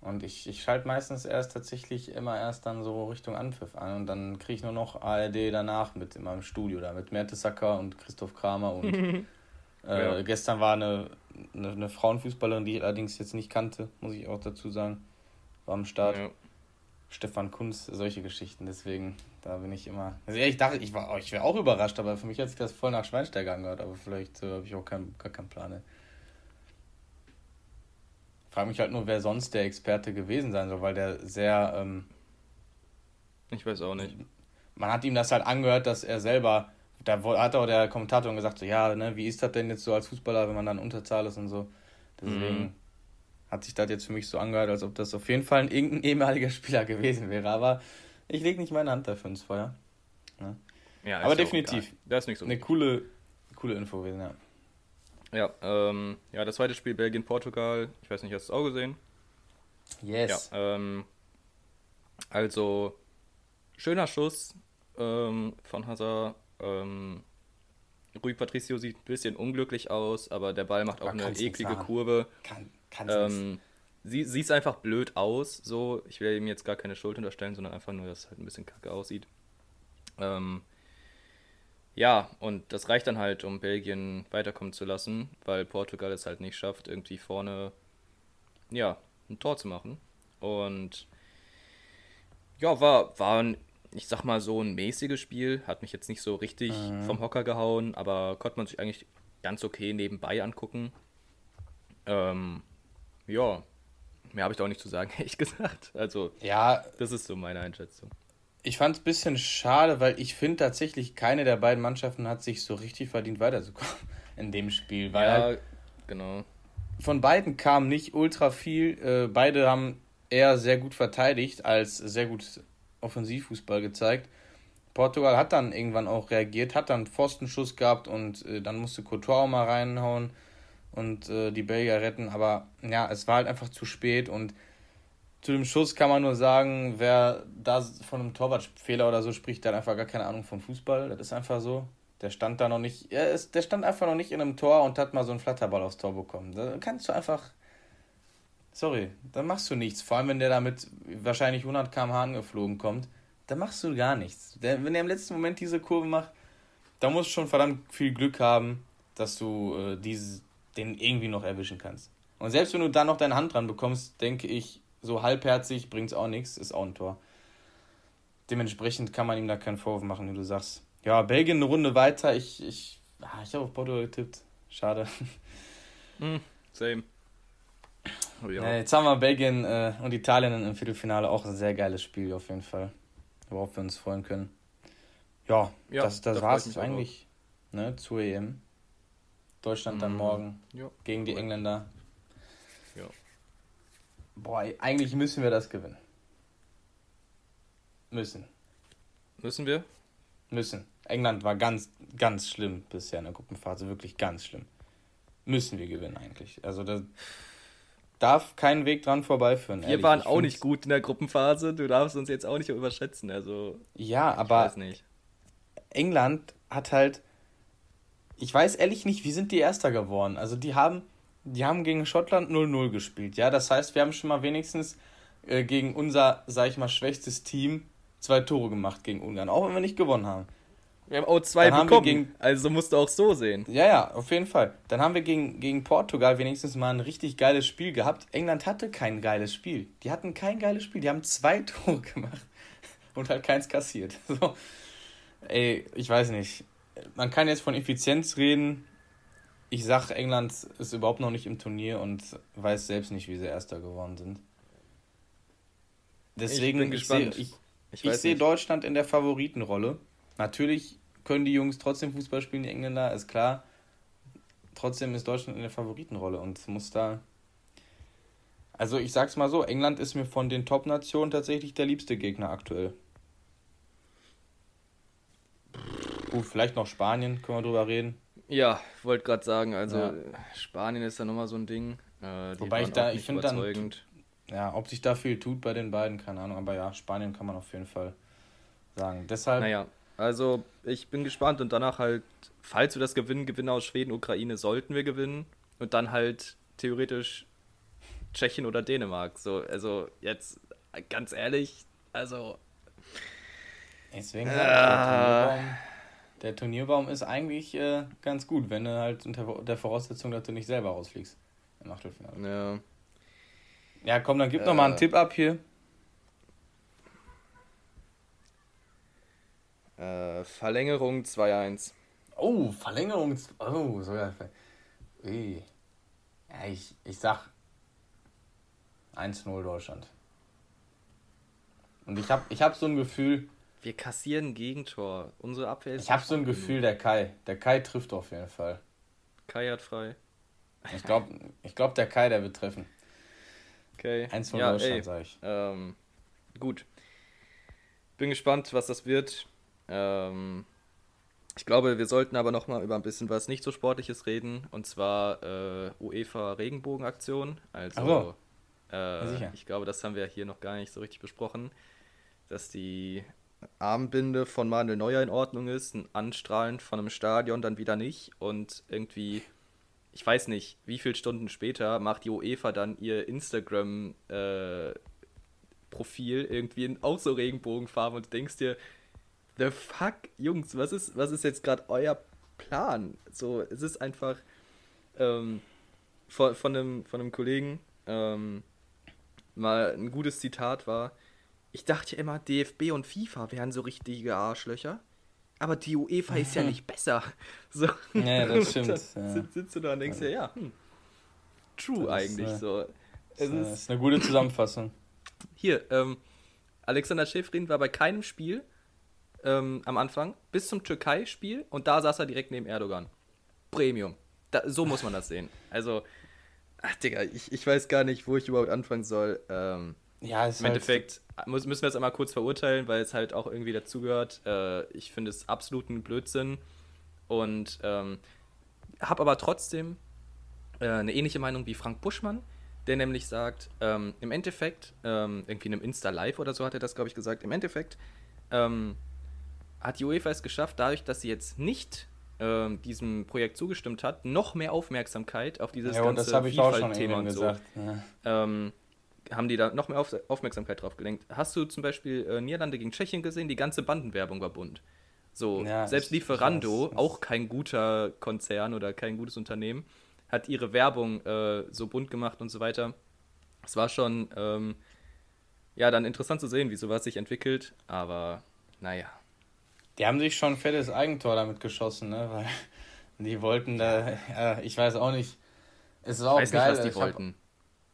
Und ich, ich schalte meistens erst tatsächlich immer erst dann so Richtung Anpfiff an und dann kriege ich nur noch ARD danach mit in meinem Studio da mit Mertesacker und Christoph Kramer und (laughs) äh, ja. gestern war eine, eine, eine, Frauenfußballerin, die ich allerdings jetzt nicht kannte, muss ich auch dazu sagen, war am Start. Ja. Stefan Kunz, solche Geschichten, deswegen da bin ich immer. Also ich dachte, ich war, ich wäre auch überrascht, aber für mich hat sich das voll nach Schweinsteiger angehört, aber vielleicht äh, habe ich auch kein, gar keinen Plan. Ne? Frage mich halt nur, wer sonst der Experte gewesen sein soll, weil der sehr. Ähm, ich weiß auch nicht. Man hat ihm das halt angehört, dass er selber. Da hat auch der Kommentator gesagt, so, ja, ne, wie ist das denn jetzt so als Fußballer, wenn man dann Unterzahl ist und so. Deswegen mhm. hat sich das jetzt für mich so angehört, als ob das auf jeden Fall ein irgendein ehemaliger (laughs) Spieler gewesen wäre. Aber ich lege nicht meine Hand dafür ins Feuer. Ja, ja Aber definitiv. Das ist nicht so. Eine coole, coole Info gewesen, ja. Ja, ähm, ja, das zweite Spiel Belgien-Portugal. Ich weiß nicht, hast du es auch gesehen? Yes. Ja, ähm, also, schöner Schuss ähm, von Hazard. Ähm, Rui Patricio sieht ein bisschen unglücklich aus, aber der Ball macht auch aber eine eklige Kurve. Kann, kann ähm, sie, sieht einfach blöd aus. So, ich will ihm jetzt gar keine Schuld unterstellen, sondern einfach nur, dass es halt ein bisschen kacke aussieht. Ähm, ja, und das reicht dann halt, um Belgien weiterkommen zu lassen, weil Portugal es halt nicht schafft, irgendwie vorne ja, ein Tor zu machen. Und ja, war, war ein, ich sag mal, so ein mäßiges Spiel. Hat mich jetzt nicht so richtig mhm. vom Hocker gehauen, aber konnte man sich eigentlich ganz okay nebenbei angucken. Ähm, ja, Mehr habe ich da auch nicht zu sagen, (laughs) ehrlich gesagt. Also, ja, das ist so meine Einschätzung. Ich fand es ein bisschen schade, weil ich finde tatsächlich, keine der beiden Mannschaften hat sich so richtig verdient weiterzukommen (laughs) in dem Spiel. Weil ja, halt genau. Von beiden kam nicht ultra viel. Äh, beide haben eher sehr gut verteidigt als sehr gut Offensivfußball gezeigt. Portugal hat dann irgendwann auch reagiert, hat dann Pfostenschuss gehabt und äh, dann musste Couture auch mal reinhauen und äh, die Belgier retten. Aber ja, es war halt einfach zu spät und zu dem Schuss kann man nur sagen, wer da von einem Torwartfehler oder so spricht, der hat einfach gar keine Ahnung vom Fußball. Das ist einfach so. Der stand da noch nicht, er ist, der stand einfach noch nicht in einem Tor und hat mal so einen Flatterball aufs Tor bekommen. Da kannst du einfach, sorry, da machst du nichts. Vor allem, wenn der da mit wahrscheinlich 100 km/h angeflogen kommt, da machst du gar nichts. Der, wenn er im letzten Moment diese Kurve macht, da musst du schon verdammt viel Glück haben, dass du äh, diese, den irgendwie noch erwischen kannst. Und selbst wenn du da noch deine Hand dran bekommst, denke ich, so halbherzig bringt es auch nichts, ist auch ein Tor. Dementsprechend kann man ihm da keinen Vorwurf machen, wie du sagst. Ja, Belgien eine Runde weiter. Ich, ich, ah, ich habe auf Portugal getippt. Schade. Mm, (laughs) same. Oh, ja. Jetzt haben wir Belgien äh, und Italien im Viertelfinale auch ein sehr geiles Spiel auf jeden Fall. Worauf wir uns freuen können. Ja, ja das, das war es eigentlich ne, zur EM. Deutschland dann mhm. morgen ja. gegen die Engländer. Boah, eigentlich müssen wir das gewinnen. Müssen. Müssen wir? Müssen. England war ganz, ganz schlimm bisher in der Gruppenphase, wirklich ganz schlimm. Müssen wir gewinnen eigentlich. Also das. darf keinen Weg dran vorbeiführen. Wir ehrlich. waren ich auch nicht gut in der Gruppenphase. Du darfst uns jetzt auch nicht überschätzen. Also ja, aber England hat halt. Ich weiß ehrlich nicht, wie sind die Erster geworden? Also die haben, die haben gegen Schottland 0-0 gespielt. Ja, das heißt, wir haben schon mal wenigstens äh, gegen unser, sag ich mal, schwächstes Team zwei Tore gemacht gegen Ungarn, auch wenn wir nicht gewonnen haben. Wir haben auch zwei Dann bekommen, gegen, also musst du auch so sehen. Ja, ja, auf jeden Fall. Dann haben wir gegen, gegen Portugal wenigstens mal ein richtig geiles Spiel gehabt. England hatte kein geiles Spiel. Die hatten kein geiles Spiel. Die haben zwei (laughs) Tore gemacht und halt keins kassiert. (laughs) So. Ey, ich weiß nicht. Man kann jetzt von Effizienz reden. Ich sag, England ist überhaupt noch nicht im Turnier und weiß selbst nicht, wie sie Erster geworden sind. Deswegen, ich bin gespannt. Ich, ich, ich sehe Deutschland in der Favoritenrolle. Natürlich können die Jungs trotzdem Fußball spielen, die Engländer, ist klar. Trotzdem ist Deutschland in der Favoritenrolle und muss da. Also ich sag's mal so, England ist mir von den Top-Nationen tatsächlich der liebste Gegner aktuell. Gut, vielleicht noch Spanien, können wir drüber reden. Ja, wollte gerade sagen, also ja. Spanien ist da nochmal so ein Ding. Äh, Wobei ich da, ich finde dann, ja, ob sich da viel tut bei den beiden, keine Ahnung, aber ja, Spanien kann man auf jeden Fall sagen. Deshalb. Naja, also ich bin gespannt und danach halt, falls wir das gewinnen, Gewinner aus Schweden, Ukraine sollten wir gewinnen und dann halt theoretisch Tschechien oder Dänemark. So, also jetzt ganz ehrlich, also. Deswegen äh, der, Turnierbaum, ist eigentlich äh, ganz gut, wenn du halt unter der Voraussetzung, dass du nicht selber rausfliegst im Achtelfinale. Ja. Ja, komm, dann gib äh, noch mal einen Tipp ab hier. Äh, Verlängerung 2-1. Oh, Verlängerung. Oh, so ja. Ja, ich, ich sag 1-0 Deutschland. Und ich habe ich hab so ein Gefühl. Wir kassieren Gegentor. Unsere Abwehr ist. Ich habe so ein Gefühl, der Kai. Der Kai trifft auf jeden Fall. Kai hat frei. Ich glaube, ich glaub, der Kai, der wird treffen. Okay. 1 von ja, Deutschland, sag ich. Ähm, gut. Bin gespannt, was das wird. Ähm, ich glaube, wir sollten aber noch mal über ein bisschen was nicht so Sportliches reden. Und zwar äh, UEFA Regenbogenaktion. Also, äh, ich glaube, das haben wir hier noch gar nicht so richtig besprochen. Dass die Armbinde von Manuel Neuer in Ordnung ist, ein Anstrahlen von einem Stadion dann wieder nicht. Und irgendwie ich weiß nicht, wie viele Stunden später macht die UEFA dann ihr Instagram-Profil äh, irgendwie in auch so Regenbogenfarben und denkst dir, the fuck, Jungs, was ist, was ist jetzt gerade euer Plan? So, es ist einfach ähm, von, von, einem, von einem Kollegen ähm, mal ein gutes Zitat war, ich dachte ja immer, DFB und FIFA wären so richtige Arschlöcher aber die UEFA ist ja (laughs) nicht besser. So. Ja, das stimmt. (laughs) Dann ja. sitzt du da und denkst dir, ja, hm, true das eigentlich ist, so. Es ist, ist, eine gute Zusammenfassung. Hier, ähm, Alexander Schäfrin war bei keinem Spiel ähm, am Anfang bis zum Türkei-Spiel und da saß er direkt neben Erdogan. Premium. Da, so muss man das sehen. Also, ach Digga, ich, ich weiß gar nicht, wo ich überhaupt anfangen soll. Ähm, ja, ist Im halt Endeffekt muss, müssen wir es einmal kurz verurteilen, weil es halt auch irgendwie dazugehört. Äh, ich finde es absoluten Blödsinn und ähm, habe aber trotzdem äh, eine ähnliche Meinung wie Frank Buschmann, der nämlich sagt, ähm, im Endeffekt, ähm, irgendwie in einem Insta-Live oder so hat er das, glaube ich, gesagt, im Endeffekt ähm, hat die UEFA es geschafft, dadurch, dass sie jetzt nicht ähm, diesem Projekt zugestimmt hat, noch mehr Aufmerksamkeit auf dieses ja, ganze Vielfalt-Thema und so. Ja. Ähm, haben die da noch mehr Auf Aufmerksamkeit drauf gelenkt. Hast du zum Beispiel äh, Niederlande gegen Tschechien gesehen? Die ganze Bandenwerbung war bunt. So, ja, selbst Lieferando, auch kein guter Konzern oder kein gutes Unternehmen, hat ihre Werbung äh, so bunt gemacht und so weiter. Es war schon, ähm, ja, dann interessant zu sehen, wie sowas sich entwickelt, aber naja. Die haben sich schon ein fettes Eigentor damit geschossen, ne? Weil (laughs) die wollten da, ja, ich weiß auch nicht. Es ist auch weiß geil. Nicht, was die ich wollten. Hab,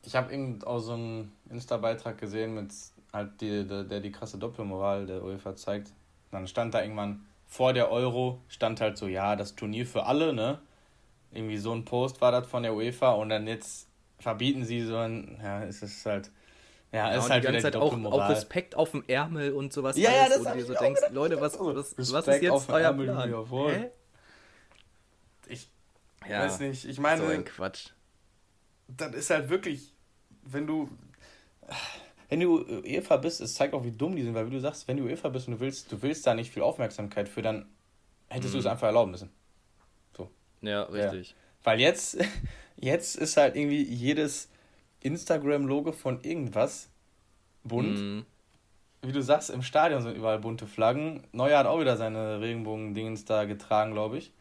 ich habe irgend auch so einen Insta-Beitrag gesehen, mit halt die, der, der die krasse Doppelmoral der UEFA zeigt. Dann stand da irgendwann vor der Euro, stand halt so, ja, das Turnier für alle, ne? Irgendwie so ein Post war das von der UEFA und dann jetzt verbieten sie so ein, ja, es ist halt. Ja, ja ist halt die ganze Zeit auch, auch, Respekt auf dem Ärmel und sowas. Ja, ja, das und du so denkst, Leute, was, was, was ist jetzt euer Ärmel, Plan? Ich ja, weiß nicht, ich meine. So ein Quatsch. Das ist halt wirklich wenn du wenn du UEFA bist, es zeigt auch, wie dumm die sind, weil wie du sagst, wenn du UEFA bist und du willst, du willst da nicht viel Aufmerksamkeit für, dann hättest mhm. du es einfach erlauben müssen. So. Ja, richtig. Ja. Weil jetzt, (laughs) jetzt ist halt irgendwie jedes Instagram-Logo von irgendwas bunt. Mhm. Wie du sagst, im Stadion sind überall bunte Flaggen. Neuer hat auch wieder seine Regenbogen-Dingens da getragen, glaube ich.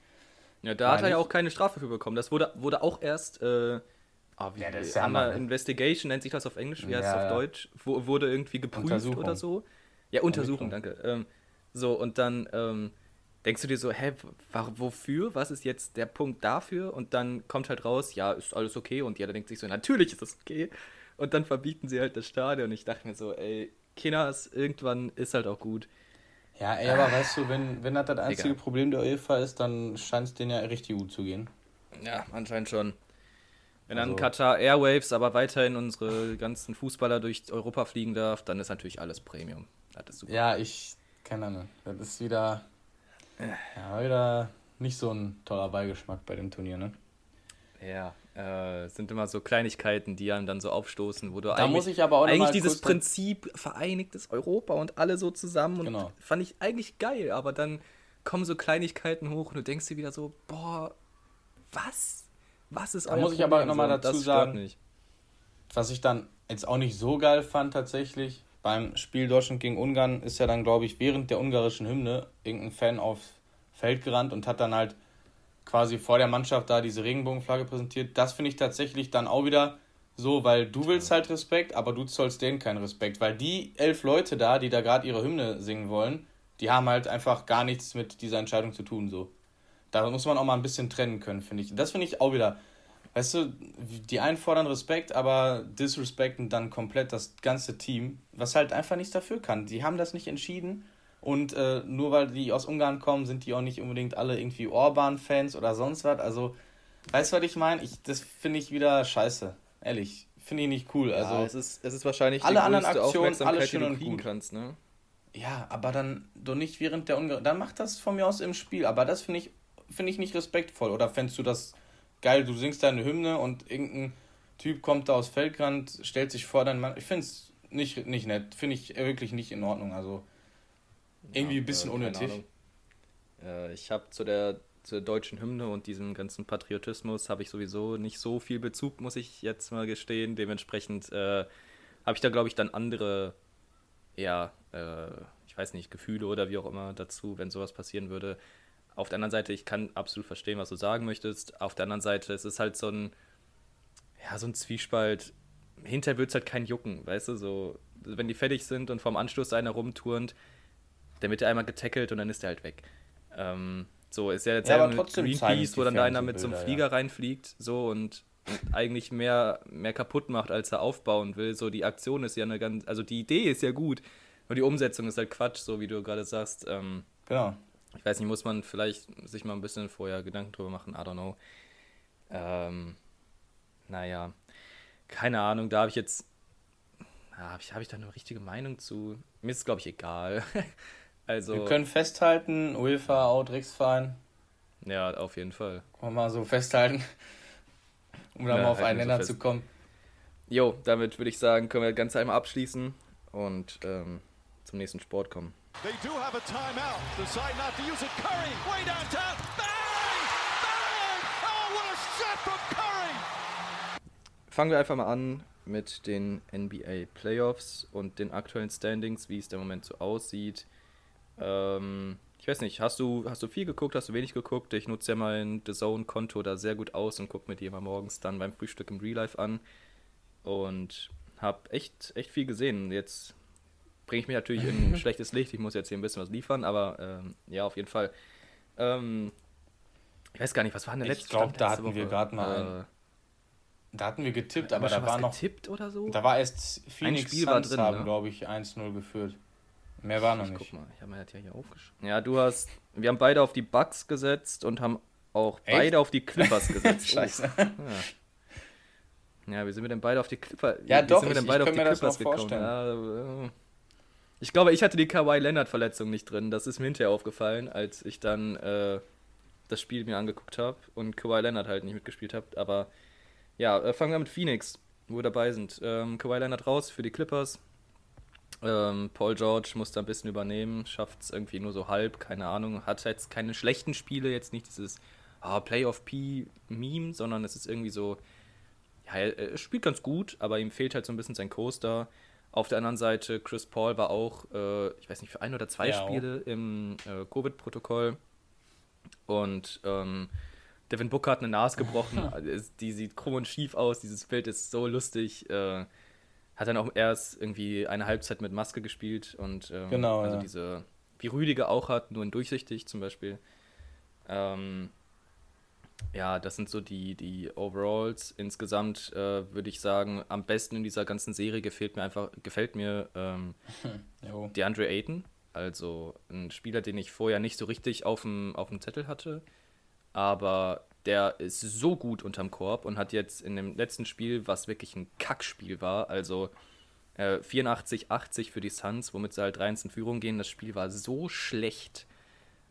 Ja, da Nein, hat er ja auch keine Strafe für bekommen. Das wurde, wurde auch erst äh, Ah, wie, ja, das ist ja Hammer, Investigation nennt sich das auf Englisch, wie heißt es auf Deutsch? Wo, wurde irgendwie geprüft oder so? Ja, Untersuchung, danke. Ähm, so, und dann ähm, denkst du dir so, hä, wofür? Was ist jetzt der Punkt dafür? Und dann kommt halt raus, ja, ist alles okay. Und jeder denkt sich so, natürlich ist das okay. Und dann verbieten sie halt das Stadion. Und ich dachte mir so, ey, Kinders, irgendwann ist halt auch gut. Ja, ey, aber ah. weißt du, wenn, wenn das das einzige Egal. Problem der UEFA ist, dann scheint es denen ja richtig gut zu gehen. Ja, anscheinend schon. Wenn dann also, Qatar Airwaves aber weiterhin unsere ganzen Fußballer durch Europa fliegen darf, dann ist natürlich alles Premium. Das ist super. Ja, ich keine Ahnung. Das ist wieder, ja, wieder nicht so ein toller Beigeschmack bei dem Turnier, ne? Ja, äh, sind immer so Kleinigkeiten, die einem dann so aufstoßen, wo du da eigentlich, muss ich aber auch eigentlich dieses Prinzip vereinigtes Europa und alle so zusammen und genau. fand ich eigentlich geil, aber dann kommen so Kleinigkeiten hoch und du denkst dir wieder so, boah, was? Was ist da muss ich aber nochmal dazu sagen, was ich dann jetzt auch nicht so geil fand tatsächlich, beim Spiel Deutschland gegen Ungarn ist ja dann, glaube ich, während der ungarischen Hymne irgendein Fan aufs Feld gerannt und hat dann halt quasi vor der Mannschaft da diese Regenbogenflagge präsentiert. Das finde ich tatsächlich dann auch wieder so, weil du willst halt Respekt, aber du zollst denen keinen Respekt, weil die elf Leute da, die da gerade ihre Hymne singen wollen, die haben halt einfach gar nichts mit dieser Entscheidung zu tun, so. Da muss man auch mal ein bisschen trennen können, finde ich. Das finde ich auch wieder, weißt du, die einen fordern Respekt, aber disrespekten dann komplett das ganze Team, was halt einfach nichts dafür kann. Die haben das nicht entschieden und äh, nur weil die aus Ungarn kommen, sind die auch nicht unbedingt alle irgendwie Orban-Fans oder sonst was. Also, weißt du, was ich meine? Ich, das finde ich wieder scheiße. Ehrlich. Finde ich nicht cool. Also, ja, es, ist, es ist wahrscheinlich alle die anderen Aktionen, alles schön und gut. Kannst, ne? Ja, aber dann doch nicht während der Ungarn. Dann macht das von mir aus im Spiel. Aber das finde ich finde ich nicht respektvoll. Oder fändest du das geil, du singst deine Hymne und irgendein Typ kommt da aus Feldgrand, stellt sich vor deinen Mann. Ich finde es nicht, nicht nett. Finde ich wirklich nicht in Ordnung. Also irgendwie ja, ein bisschen äh, unnötig. Äh, ich habe zu der, zur deutschen Hymne und diesem ganzen Patriotismus habe ich sowieso nicht so viel Bezug, muss ich jetzt mal gestehen. Dementsprechend äh, habe ich da, glaube ich, dann andere, ja, äh, ich weiß nicht, Gefühle oder wie auch immer dazu, wenn sowas passieren würde. Auf der anderen Seite, ich kann absolut verstehen, was du sagen möchtest. Auf der anderen Seite, es ist halt so ein, ja, so ein Zwiespalt. Hinterher wird es halt kein Jucken, weißt du, so, wenn die fertig sind und vom Anstoß einer rumturnt, dann wird er einmal getackelt und dann ist er halt weg. Ähm, so, ist ja jetzt ja, mit Greenpeace, wo dann da einer mit so einem Flieger ja. reinfliegt, so und, und, eigentlich mehr, mehr kaputt macht, als er aufbauen will. So, die Aktion ist ja eine ganz, also die Idee ist ja gut, nur die Umsetzung ist halt Quatsch, so wie du gerade sagst. Ähm, genau ich weiß nicht, muss man vielleicht sich mal ein bisschen vorher Gedanken drüber machen, I don't know. Ähm, naja, keine Ahnung, da habe ich jetzt, habe ich, hab ich da eine richtige Meinung zu? Mir ist es, glaube ich, egal. (laughs) also, Wir können festhalten, UEFA, Outrex-Verein. Ja, auf jeden Fall. Kann man mal so festhalten, um dann ja, mal auf einen Nenner so zu kommen. Jo, damit würde ich sagen, können wir das Ganze einmal abschließen und ähm, zum nächsten Sport kommen. They do have a timeout. Decide not to use it. Curry, way downtown. Bang! Bang! Oh, what a shot from Curry! Fangen wir einfach mal an mit den NBA Playoffs und den aktuellen Standings, wie es im Moment so aussieht. Ähm, ich weiß nicht, hast du, hast du viel geguckt, hast du wenig geguckt? Ich nutze ja mein The Zone-Konto da sehr gut aus und gucke mir die immer morgens dann beim Frühstück im Real Life an. Und habe echt, echt viel gesehen. Jetzt bringe ich mich natürlich in ein (laughs) schlechtes Licht. Ich muss jetzt hier ein bisschen was liefern, aber ähm, ja, auf jeden Fall. Ähm, ich weiß gar nicht, was war denn der letzte Ich glaube, da hatten Woche? wir gerade mal. Äh, da hatten wir getippt, aber da war noch. getippt oder so? Da war erst Phoenix ein Spiel Suns drin, haben, ne? glaube ich, 1-0 geführt. Mehr war noch ich nicht. Guck mal, ich habe mir das ja hier aufgeschrieben. Ja, du hast. Wir haben beide auf die Bucks gesetzt und haben auch Echt? beide auf die Clippers gesetzt. (laughs) Scheiße. Oh. Ja. ja. wie sind wir denn beide auf die Clippers? Ja, wie doch, sind wir denn beide ich, ich auf die Clippers gekommen? Ja, äh, ich glaube, ich hatte die Kawhi Leonard-Verletzung nicht drin. Das ist mir hinterher aufgefallen, als ich dann äh, das Spiel mir angeguckt habe und Kawhi Leonard halt nicht mitgespielt hat. Aber ja, äh, fangen wir mit Phoenix. wo wir dabei sind. Ähm, Kawhi Leonard raus für die Clippers. Ähm, Paul George muss da ein bisschen übernehmen, schafft es irgendwie nur so halb, keine Ahnung. Hat jetzt keine schlechten Spiele, jetzt nicht dieses ah, Playoff P-Meme, sondern es ist irgendwie so, ja, er, spielt ganz gut, aber ihm fehlt halt so ein bisschen sein Coaster. Auf der anderen Seite, Chris Paul war auch, äh, ich weiß nicht, für ein oder zwei ja, Spiele im äh, Covid-Protokoll. Und ähm, Devin Booker hat eine Nase gebrochen. (laughs) Also, die sieht krumm und schief aus. Dieses Bild ist so lustig. Äh, hat dann auch erst irgendwie eine Halbzeit mit Maske gespielt und ähm, genau, also ja. diese, wie Rüdiger auch hat, nur in durchsichtig zum Beispiel. Ähm, ja, das sind so die, die Overalls. Insgesamt äh, würde ich sagen, am besten in dieser ganzen Serie gefällt mir einfach, gefällt mir ähm, (laughs) DeAndre Ayton. Also ein Spieler, den ich vorher nicht so richtig auf dem, auf dem Zettel hatte. Aber der ist so gut unterm Korb und hat jetzt in dem letzten Spiel, was wirklich ein Kackspiel war, also äh, 84-80 für die Suns, womit sie halt 3 in Führung gehen. Das Spiel war so schlecht.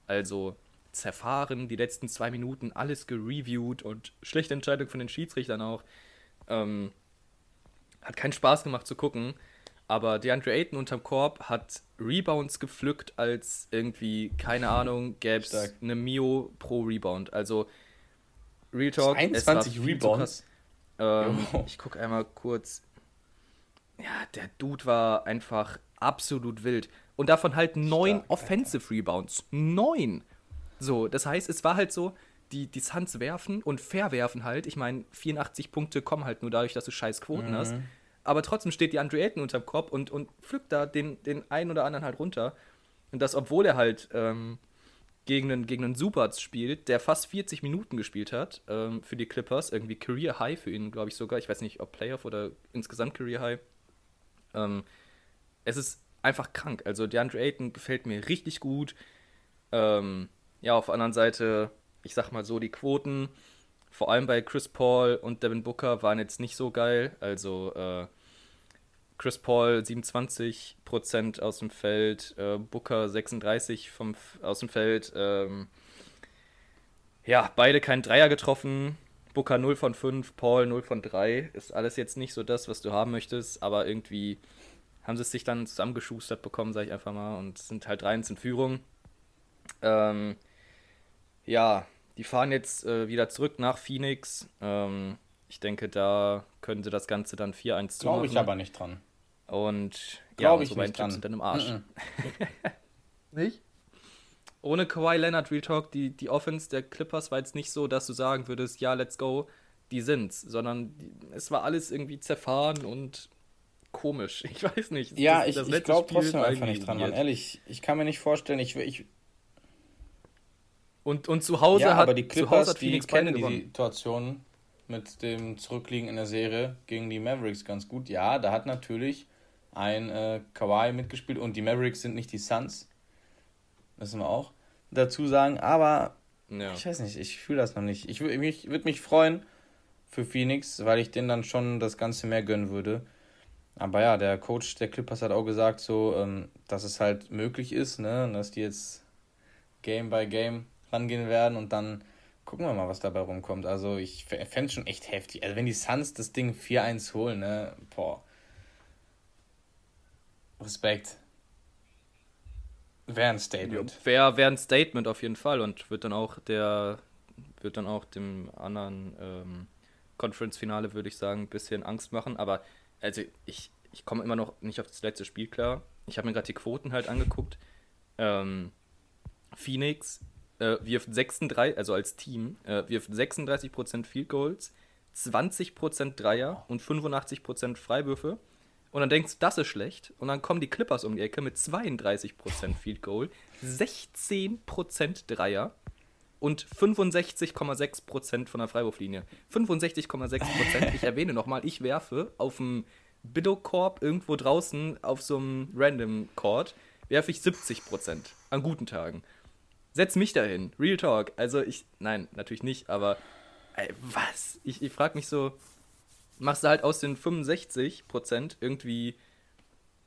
Also zerfahren, die letzten zwei Minuten alles gereviewt und schlechte Entscheidung von den Schiedsrichtern auch. Ähm, hat keinen Spaß gemacht zu gucken. Aber DeAndre Ayton unterm Korb hat Rebounds gepflückt, als irgendwie, keine Ahnung, gäbe es eine Mio pro Rebound. Also, Real Talk. 21 Rebounds. Ähm, ich gucke einmal kurz. Ja, der Dude war einfach absolut wild. Und davon halt neun Offensive Rebounds. Neun! So, das heißt, es war halt so, die, die Suns werfen und verwerfen halt. Ich meine, 84 Punkte kommen halt nur dadurch, dass du scheiß Quoten mhm. hast. Aber trotzdem steht die Andre Ayton unterm Kopf und, und pflückt da den, den einen oder anderen halt runter. Und das, obwohl er halt ähm, gegen einen, gegen einen Superz spielt, der fast 40 Minuten gespielt hat ähm, für die Clippers. Irgendwie Career High für ihn, glaube ich sogar. Ich weiß nicht, ob Playoff oder insgesamt Career High. Ähm, es ist einfach krank. Also der Andre Ayton gefällt mir richtig gut. Ähm, ja, auf der anderen Seite, ich sag mal so, die Quoten, vor allem bei Chris Paul und Devin Booker, waren jetzt nicht so geil. Also äh, Chris Paul 27% aus dem Feld, äh, Booker 36% vom, aus dem Feld. Ähm, ja, beide kein Dreier getroffen. Booker 0 von 5, Paul 0 von 3. Ist alles jetzt nicht so das, was du haben möchtest, aber irgendwie haben sie es sich dann zusammengeschustert bekommen, sag ich einfach mal, und sind halt 3 in Führung. Ähm, ja, die fahren jetzt äh, wieder zurück nach Phoenix. Ähm, ich denke, da können sie das Ganze dann 4-1 zu Glaube ich aber nicht dran. Und Glaube ja, so beide Chips sind dann im Arsch. Mm -mm. (laughs) nicht? Ohne Kawhi Leonard Real Talk, die, die Offense der Clippers war jetzt nicht so, dass du sagen würdest, ja, let's go, die sind's, sondern die, es war alles irgendwie zerfahren und komisch. (laughs) Ich weiß nicht. Ja, das, ich, ich glaube trotzdem einfach nicht dran, Mann. Ehrlich, ich kann mir nicht vorstellen, ich, ich, und, und zu Hause ja, hat aber die Clippers, hat die kennen die Situation mit dem Zurückliegen in der Serie gegen die Mavericks ganz gut. Ja, da hat natürlich ein äh, Kawhi mitgespielt und die Mavericks sind nicht die Suns. Müssen wir auch dazu sagen. Aber ja. ich weiß nicht, ich fühle das noch nicht. Ich, ich würde mich freuen für Phoenix, weil ich denen dann schon das Ganze mehr gönnen würde. Aber ja, der Coach der Clippers hat auch gesagt, so, ähm, dass es halt möglich ist, ne, dass die jetzt Game by Game rangehen werden und dann gucken wir mal, was dabei rumkommt. Also ich fände es schon echt heftig. Also wenn die Suns das Ding 4-1 holen, ne, boah. Respekt. Wäre ein Statement. Wäre wär ein Statement auf jeden Fall und wird dann auch der, wird dann auch dem anderen ähm, Conference-Finale, würde ich sagen, ein bisschen Angst machen. Aber also ich, ich komme immer noch nicht auf das letzte Spiel klar. Ich habe mir gerade die Quoten halt angeguckt. Ähm, Phoenix äh, wirft 36, also als Team, äh, wirft 36% Field Goals, 20% Dreier und 85% Freiwürfe. Und dann denkst du, das ist schlecht. Und dann kommen die Clippers um die Ecke mit 32% Field Goal, 16% Dreier und 65,6% von der Freiwurflinie. 65,6%, ich erwähne nochmal, ich werfe auf dem Biddo-Korb irgendwo draußen auf so einem Random Court, werfe ich 70% an guten Tagen. Setz mich dahin. Real Talk. Also ich, nein, natürlich nicht, aber ey, was? Ich, ich frage mich so, machst du halt aus den 65 Prozent irgendwie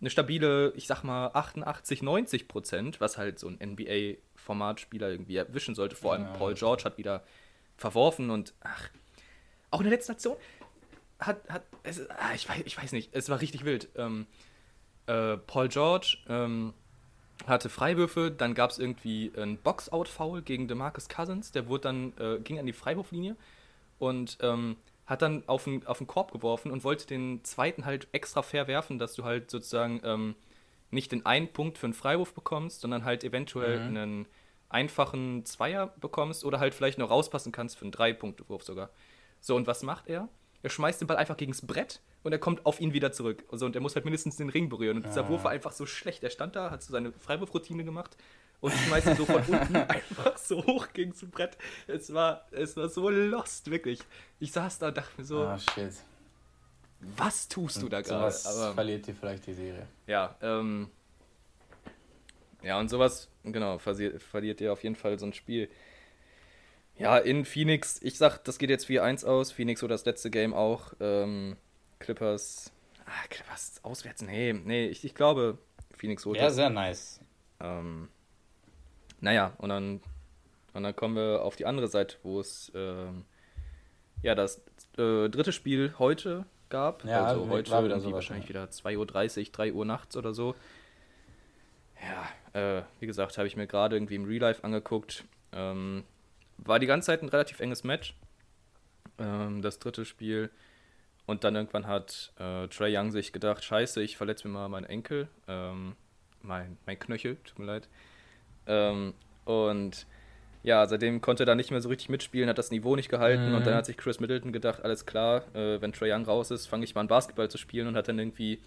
eine stabile, ich sag mal 88, 90 Prozent, was halt so ein NBA-Formatspieler irgendwie erwischen sollte. Vor allem ja. Paul George hat wieder verworfen und ach, auch in der letzten Aktion. hat, hat es, ah, ich, weiß, ich weiß nicht, es war richtig wild. Ähm, äh, Paul George ähm, hatte Freiwürfe, dann gab es irgendwie ein Box-Out-Foul gegen DeMarcus Cousins, der wurde dann, äh, ging an die Freiwurflinie und ähm, hat dann auf den, auf den Korb geworfen und wollte den zweiten halt extra fair werfen, dass du halt sozusagen ähm, nicht den einen Punkt für einen Freiwurf bekommst, sondern halt eventuell mhm. einen einfachen Zweier bekommst oder halt vielleicht noch rauspassen kannst für einen Drei-Punkte-Wurf sogar. So, und was macht er? Er schmeißt den Ball einfach gegens Brett und er kommt auf ihn wieder zurück. Also, und er muss halt mindestens den Ring berühren. Und dieser ah. Wurf war einfach so schlecht. Er stand da, hat so seine Freiwurfroutine gemacht und schmeißt ihn so von unten (laughs) einfach so hoch gegen das Brett. Es war, es war so lost, wirklich. Ich saß da und dachte mir so. Ah, shit. Was tust du da gerade? Aber verliert dir vielleicht die Serie. Ja, ähm. Ja, und sowas, genau, verliert, dir auf jeden Fall so ein Spiel. Ja, in Phoenix, ich sag, das geht jetzt 4-1 aus. Phoenix oder das letzte Game auch. Ähm, Clippers. Ah, Clippers auswärts, nee, nee, ich, ich glaube, Phoenix holt Ja, sehr nice. Ähm, naja, und dann, und dann kommen wir auf die andere Seite, wo es ähm, ja das äh, dritte Spiel heute gab. Ja, also heute war wieder so wahrscheinlich wieder 2.30 Uhr, 3 Uhr nachts oder so. Ja, äh, wie gesagt, habe ich mir gerade irgendwie im Real Life angeguckt. Ähm, war die ganze Zeit ein relativ enges Match. Ähm, das dritte Spiel. Und dann irgendwann hat äh, Trey Young sich gedacht, scheiße, ich verletze mir mal meinen Enkel, ähm, mein, mein Knöchel, tut mir leid. Ähm, und ja, seitdem konnte er da nicht mehr so richtig mitspielen, hat das Niveau nicht gehalten mhm. und dann hat sich Chris Middleton gedacht, alles klar, äh, wenn Trey Young raus ist, fange ich mal an Basketball zu spielen und hat dann irgendwie,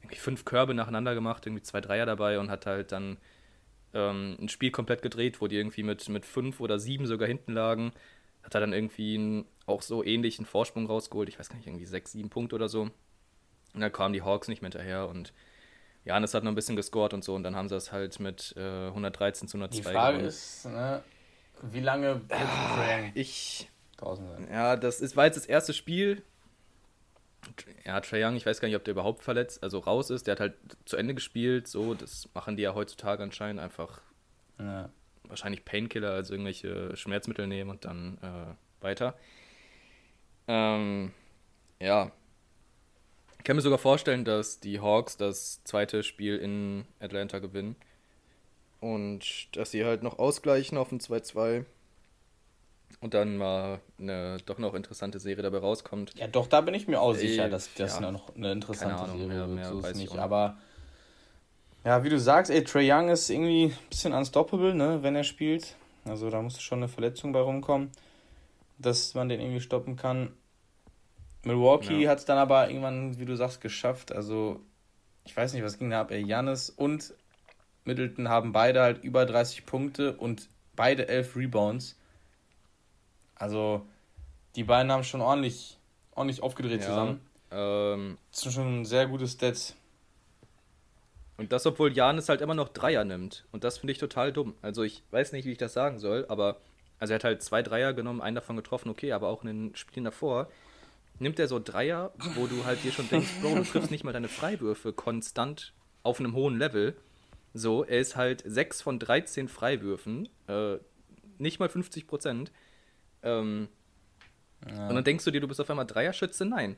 irgendwie fünf Körbe nacheinander gemacht, irgendwie zwei Dreier dabei und hat halt dann ähm, ein Spiel komplett gedreht, wo die irgendwie mit, mit fünf oder sieben sogar hinten lagen. Hat er dann irgendwie einen, auch so ähnlichen Vorsprung rausgeholt. Ich weiß gar nicht, irgendwie sechs, sieben Punkte oder so. Und dann kamen die Hawks nicht mehr hinterher und Janis hat noch ein bisschen gescored und so und dann haben sie es halt mit äh, 113 zu 102 Die Frage gewonnen. ist, ne, wie lange wird ah, Ich. Draußen sein? Ja, das ist, war jetzt das erste Spiel. Ja, Trae Young, ich weiß gar nicht, ob der überhaupt verletzt, also raus ist. Der hat halt zu Ende gespielt, so. Das machen die ja heutzutage anscheinend einfach. Ja. Wahrscheinlich Painkiller, also irgendwelche Schmerzmittel nehmen und dann äh, weiter. Ähm, ja. Ich kann mir sogar vorstellen, dass die Hawks das zweite Spiel in Atlanta gewinnen. Und dass sie halt noch ausgleichen auf ein 2-2 und dann mal eine doch noch interessante Serie dabei rauskommt. Ja, doch, da bin ich mir auch sicher, dass das ja, noch eine interessante Serie wird. Mehr, so ist nicht. Aber ja, wie du sagst, ey, Trey Young ist irgendwie ein bisschen unstoppable, ne, wenn er spielt. Also da muss schon eine Verletzung bei rumkommen, dass man den irgendwie stoppen kann. Milwaukee ja. hat es dann aber irgendwann, wie du sagst, geschafft. Also ich weiß nicht, was ging da ab. Ey, Janis und Middleton haben beide halt über 30 Punkte und beide 11 Rebounds. Also, die beiden haben schon ordentlich, ordentlich aufgedreht ja, zusammen. Ähm, das sind schon sehr gute Stats. Und das, obwohl Janis halt immer noch Dreier nimmt. Und das finde ich total dumm. Also, ich weiß nicht, wie ich das sagen soll, aber. Also, er hat halt zwei Dreier genommen, einen davon getroffen, okay, aber auch in den Spielen davor nimmt er so Dreier, wo du halt dir schon denkst, Bro, du triffst nicht mal deine Freiwürfe konstant auf einem hohen Level. So, er ist halt 6 von 13 Freiwürfen, äh, nicht mal 50 Prozent. Ähm, ja. Und dann denkst du dir, du bist auf einmal Dreierschütze. Nein.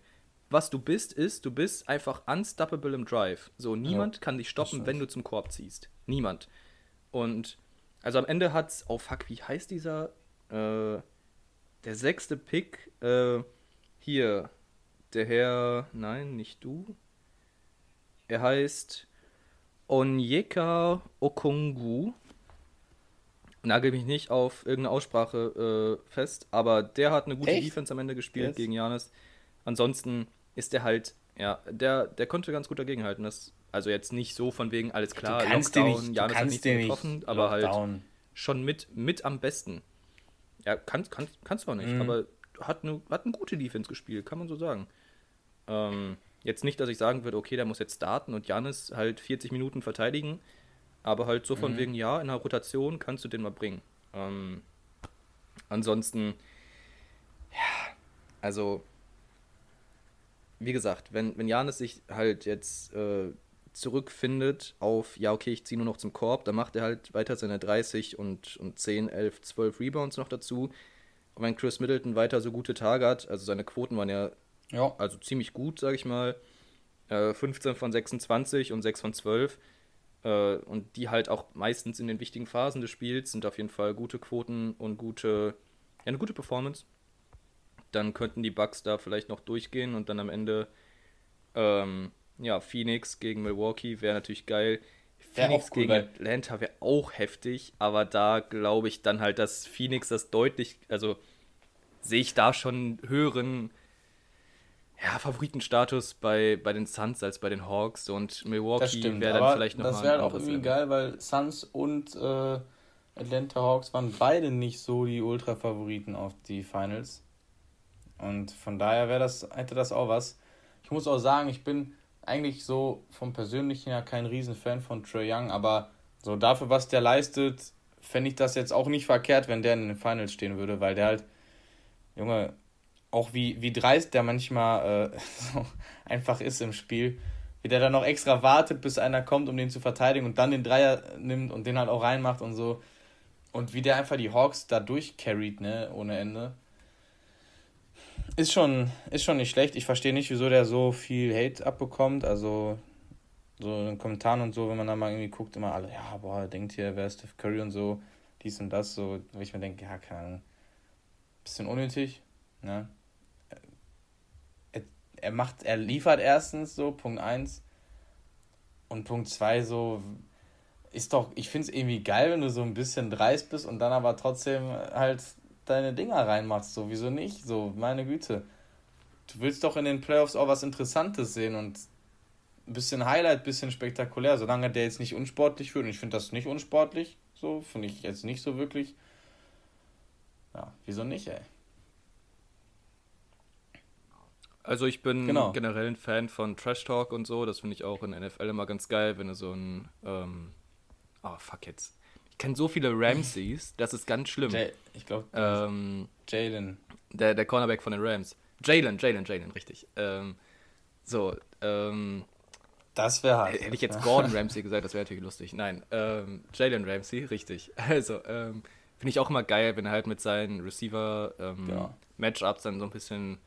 Was du bist, ist, du bist einfach unstoppable im Drive. So, niemand ja, kann dich stoppen, wenn du zum Korb ziehst. Niemand. Und also am Ende hat's, oh fuck, wie heißt dieser? Äh, der sechste Pick, äh, hier, der Herr, nein, nicht du. Er heißt Onyeka Okongu nagel mich nicht auf irgendeine Aussprache äh, fest, aber der hat eine gute Echt? Defense am Ende gespielt yes. gegen Janis. Ansonsten ist der halt, ja, der, der konnte ganz gut dagegenhalten. Das, also jetzt nicht so von wegen, alles klar, Lockdown, Janis hat nicht getroffen, nicht aber halt schon mit, mit am besten. Ja, kann, kann, kannst du auch nicht, mhm. aber hat eine, hat eine gute Defense gespielt, kann man so sagen. Ähm, jetzt nicht, dass ich sagen würde, okay, der muss jetzt starten und Janis halt 40 Minuten verteidigen, aber halt so von mhm. wegen, ja, in der Rotation kannst du den mal bringen. Ähm, ansonsten, ja, also, wie gesagt, wenn, wenn Janis sich halt jetzt äh, zurückfindet auf, ja, okay, ich ziehe nur noch zum Korb, dann macht er halt weiter seine 30 und, und 10, 11, 12 Rebounds noch dazu. Und wenn Chris Middleton weiter so gute Tage hat, also seine Quoten waren ja Ja. Also ziemlich gut, sage ich mal. Äh, 15 von 26 und 6 von 12. Äh, und die halt auch meistens in den wichtigen Phasen des Spiels sind auf jeden Fall gute Quoten und gute, ja, eine gute Performance. Dann könnten die Bucks da vielleicht noch durchgehen und dann am Ende ähm, ja, Phoenix gegen Milwaukee wäre natürlich geil. Phoenix cool, gegen Atlanta wäre auch heftig, aber da glaube ich dann halt, dass Phoenix das deutlich, also sehe ich da schon höheren ja, Favoritenstatus bei, bei den Suns als bei den Hawks und Milwaukee wäre dann vielleicht noch Das wäre auch irgendwie Level. geil, weil Suns und äh, Atlanta Hawks waren beide nicht so die Ultra-Favoriten auf die Finals. Und von daher wäre das, hätte das auch was. Ich muss auch sagen, ich bin eigentlich so vom Persönlichen her kein Riesenfan von Trey Young, aber so dafür, was der leistet, fände ich das jetzt auch nicht verkehrt, wenn der in den Finals stehen würde, weil der halt, Junge, auch wie, wie dreist der manchmal äh, so (laughs) einfach ist im Spiel, wie der dann noch extra wartet, bis einer kommt, um den zu verteidigen und dann den Dreier nimmt und den halt auch reinmacht und so. Und wie der einfach die Hawks da durchcarried, ne, ohne Ende. Ist schon, ist schon nicht schlecht. Ich verstehe nicht, wieso der so viel Hate abbekommt. Also, so in den Kommentaren und so, wenn man da mal irgendwie guckt, immer alle, ja, boah, denkt hier, wer ist Steph Curry und so, dies und das, so, wo ich mir denke, ja, keine Ahnung. Bisschen unnötig, ne? Er, er macht, er liefert erstens so, Punkt 1. Und Punkt 2 so, ist doch, ich finde es irgendwie geil, wenn du so ein bisschen dreist bist und dann aber trotzdem halt deine Dinger reinmachst. So, wieso nicht? So, meine Güte. Du willst doch in den Playoffs auch was Interessantes sehen und ein bisschen Highlight, ein bisschen spektakulär, solange der jetzt nicht unsportlich wird. Und ich finde das nicht unsportlich, so, finde ich jetzt nicht so wirklich. Ja, wieso nicht, ey? Also ich bin genau. generell ein Fan von Trash Talk und so. Das finde ich auch in NFL immer ganz geil, wenn du so ein ähm, oh fuck jetzt. Ich kenne so viele Ramseys, das ist ganz schlimm. Jay, ich glaube, ähm, Jalen. Der, der Cornerback von den Rams. Jalen, Jalen, Jalen, richtig. Ähm, so, ähm, das wäre halt. Hätte ich jetzt Gordon Ramsey gesagt, das wäre natürlich lustig. Nein, ähm, Jalen Ramsey, richtig. (laughs) Also, ähm, finde ich auch immer geil, wenn er halt mit seinen Receiver-Matchups ähm, dann so ein bisschen,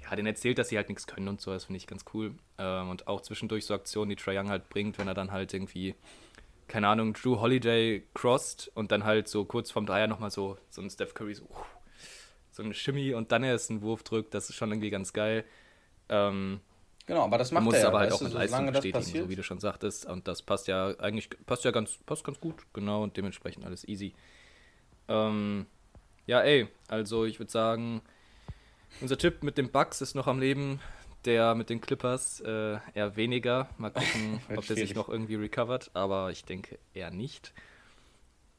ja, den erzählt, dass sie halt nichts können und so, das finde ich ganz cool. Ähm, und auch zwischendurch so Aktionen, die Trae Young halt bringt, wenn er dann halt irgendwie keine Ahnung, Drew Holiday crossed und dann halt so kurz vorm Dreier nochmal so, so ein Steph Curry so, so ein Shimmy und dann erst einen Wurf drückt, das ist schon irgendwie ganz geil. Ähm, genau, aber das macht muss er aber halt auch mit Leistung bestätigen, so wie du schon sagtest. Und das passt ja eigentlich, passt ja ganz, passt ganz gut, genau, und dementsprechend alles easy. Ähm, ja, ey, also ich würde sagen, unser Tipp mit dem Bugs ist noch am Leben der mit den Clippers äh, eher weniger. Mal gucken, (laughs) ob der sich noch irgendwie recovert, aber ich denke eher nicht.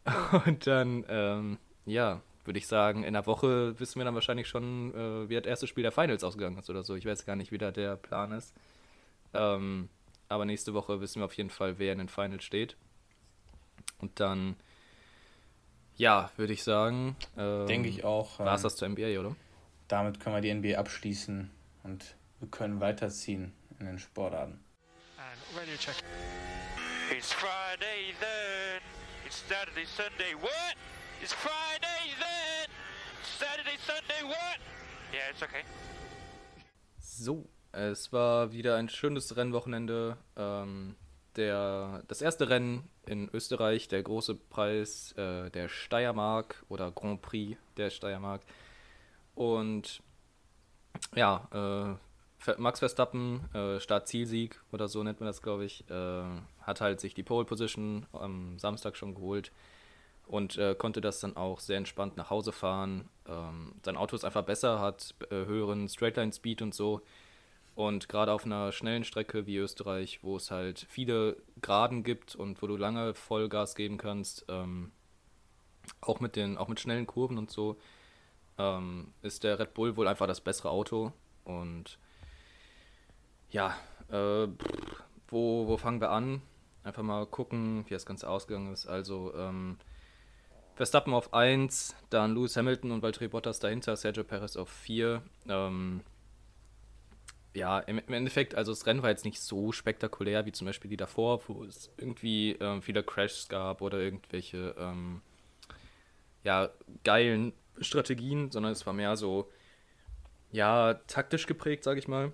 (laughs) Und dann, ähm, ja, würde ich sagen, in der Woche wissen wir dann wahrscheinlich schon, äh, wie das erste Spiel der Finals ausgegangen ist oder so. Ich weiß gar nicht, wie da der Plan ist. Ähm, aber nächste Woche wissen wir auf jeden Fall, wer in den Finals steht. Und dann, ja, würde ich sagen. Ähm, Denke ich auch. War es ähm, das zur NBA, oder? Damit können wir die NBA abschließen und wir können weiterziehen in den Sportarten. And radio check. It's Friday then. It's Saturday, Sunday. What? It's Friday then. Saturday, Sunday. What? Yeah, it's okay. So, es war wieder ein schönes Rennwochenende. Ähm, der, das erste Rennen in Österreich, der große Preis äh, der Steiermark oder Grand Prix der Steiermark. Und ja, äh, Max Verstappen, äh, Start-Zielsieg oder so nennt man das, glaube ich, äh, hat halt sich die Pole Position am Samstag schon geholt und äh, konnte das dann auch sehr entspannt nach Hause fahren. Ähm, sein Auto ist einfach besser, hat äh, höheren Straightline-Speed und so. Und gerade auf einer schnellen Strecke wie Österreich, wo es halt viele Graden gibt und wo du lange Vollgas geben kannst, ähm, auch, mit den, auch mit schnellen Kurven und so, ähm, ist der Red Bull wohl einfach das bessere Auto. Und ja, äh, wo, wo fangen wir an? Einfach mal gucken, wie das Ganze ausgegangen ist. Also, ähm, Verstappen auf 1, dann Lewis Hamilton und Valtteri Bottas dahinter, Sergio Perez auf 4. Ähm, ja, im, im, Endeffekt, also das Rennen war jetzt nicht so spektakulär wie zum Beispiel die davor, wo es irgendwie ähm, viele Crashs gab oder irgendwelche ähm, ja, geilen Strategien, sondern es war mehr so, Ja, taktisch geprägt, sage ich mal.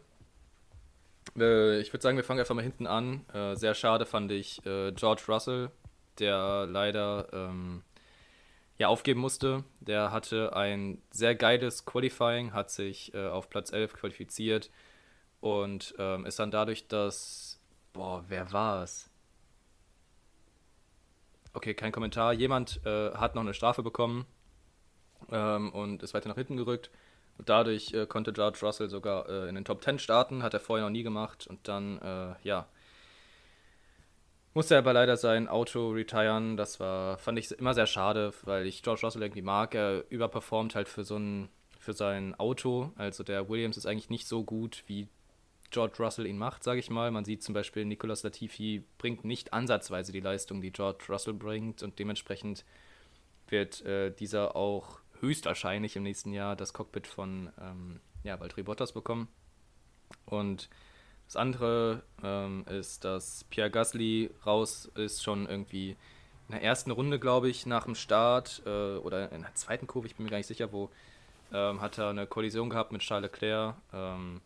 Äh, ich würde sagen, wir fangen einfach mal hinten an. Äh, sehr schade fand ich äh, George Russell, der leider ähm, ja, aufgeben musste. Der hatte ein sehr geiles Qualifying, hat sich äh, auf Platz 11 qualifiziert und ähm, ist dann dadurch, dass. Boah, wer war es? Okay, kein Kommentar. Jemand äh, hat noch eine Strafe bekommen ähm, und ist weiter nach hinten gerückt. Und dadurch äh, konnte George Russell sogar äh, in den Top 10 starten, hat er vorher noch nie gemacht. Und dann, äh, ja, musste er aber leider sein Auto retiren. Das war, fand ich immer sehr schade, weil ich George Russell irgendwie mag. Er überperformt halt für so ein, für sein Auto. Also der Williams ist eigentlich nicht so gut, wie George Russell ihn macht, sage ich mal. Man sieht zum Beispiel, Nicolas Latifi bringt nicht ansatzweise die Leistung, die George Russell bringt und dementsprechend wird äh, dieser auch höchstwahrscheinlich im nächsten Jahr das Cockpit von ähm, ja, Valtteri Bottas bekommen. Und das andere ähm, ist, dass Pierre Gasly raus ist, schon irgendwie in der ersten Runde, glaube ich, nach dem Start äh, oder in der zweiten Kurve, ich bin mir gar nicht sicher, wo, ähm, hat er eine Kollision gehabt mit Charles Leclerc. Ähm,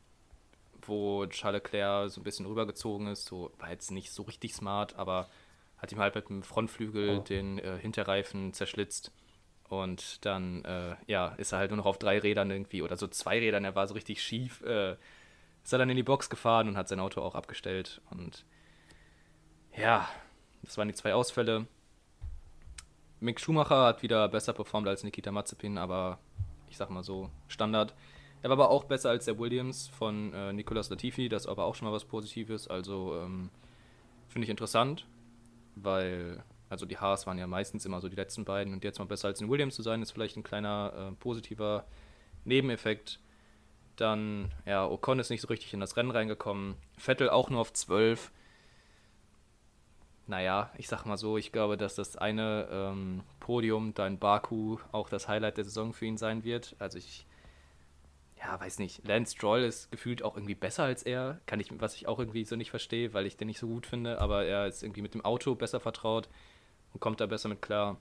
wo Charles Leclerc so ein bisschen rübergezogen ist. So war jetzt nicht so richtig smart, aber hat ihm halt mit dem Frontflügel oh. den äh, Hinterreifen zerschlitzt. Und dann, äh, ja, ist er halt nur noch auf drei Rädern irgendwie oder so zwei Rädern. Er war so richtig schief. Äh, ist er dann in die Box gefahren und hat sein Auto auch abgestellt. Und ja, das waren die zwei Ausfälle. Mick Schumacher hat wieder besser performt als Nikita Mazepin, aber ich sag mal so, Standard. Er war aber auch besser als der Williams von äh, Nicolas Latifi, das ist aber auch schon mal was Positives. Also ähm, finde ich interessant, weil also die Haas waren ja meistens immer so die letzten beiden und jetzt mal besser als in Williams zu sein, ist vielleicht ein kleiner äh, positiver Nebeneffekt. Dann, ja, Ocon ist nicht so richtig in das Rennen reingekommen. Vettel auch nur auf 12. Naja, ich sag mal so, ich glaube, dass das eine ähm, Podium da in Baku auch das Highlight der Saison für ihn sein wird. Also ich ja, weiß nicht, Lance Stroll ist gefühlt auch irgendwie besser als er, kann ich, was ich auch irgendwie so nicht verstehe, weil ich den nicht so gut finde, aber er ist irgendwie mit dem Auto besser vertraut und kommt da besser mit klar.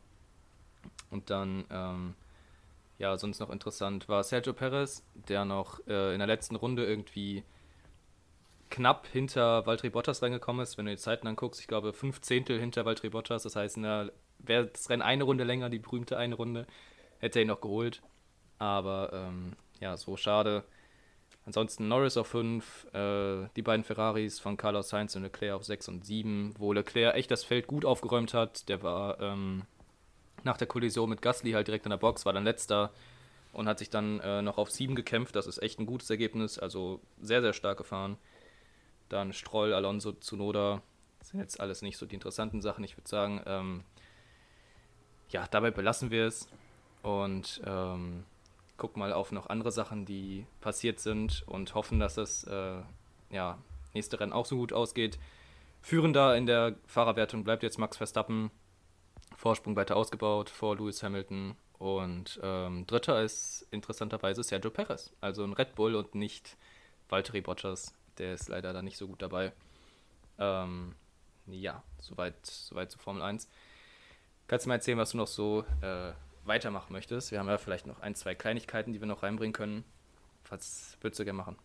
Und dann, ähm, ja, sonst noch interessant war Sergio Perez, der noch äh, in der letzten Runde irgendwie knapp hinter Valtteri Bottas reingekommen ist. Wenn du die Zeiten anguckst, ich glaube fünf Zehntel hinter Valtteri Bottas, das heißt, wäre das Rennen eine Runde länger, die berühmte eine Runde, hätte er ihn noch geholt. Aber ähm, ja, so schade. Ansonsten Norris auf 5, äh, die beiden Ferraris von Carlos Sainz und Leclerc auf 6 und 7, wo Leclerc echt das Feld gut aufgeräumt hat. Der war ähm, nach der Kollision mit Gasly halt direkt in der Box, war dann letzter und hat sich dann äh, noch auf 7 gekämpft. Das ist echt ein gutes Ergebnis, also sehr, sehr stark gefahren. Dann Stroll, Alonso, Tsunoda, das sind jetzt alles nicht so die interessanten Sachen. Ich würde sagen, ähm, ja, dabei belassen wir es und ähm, gucken mal auf noch andere Sachen, die passiert sind und hoffen, dass das äh, ja, nächste Rennen auch so gut ausgeht. Führender in der Fahrerwertung bleibt jetzt Max Verstappen. Vorsprung weiter ausgebaut vor Lewis Hamilton. Und ähm, dritter ist interessanterweise Sergio Perez. Also ein Red Bull und nicht Valtteri Bottas. Der ist leider da nicht so gut dabei. Ähm, ja, soweit, soweit zu Formel 1. Kannst du mal erzählen, was du noch so äh, weitermachen möchtest. Wir haben ja vielleicht noch ein, zwei Kleinigkeiten, die wir noch reinbringen können. Was würdest du gerne machen?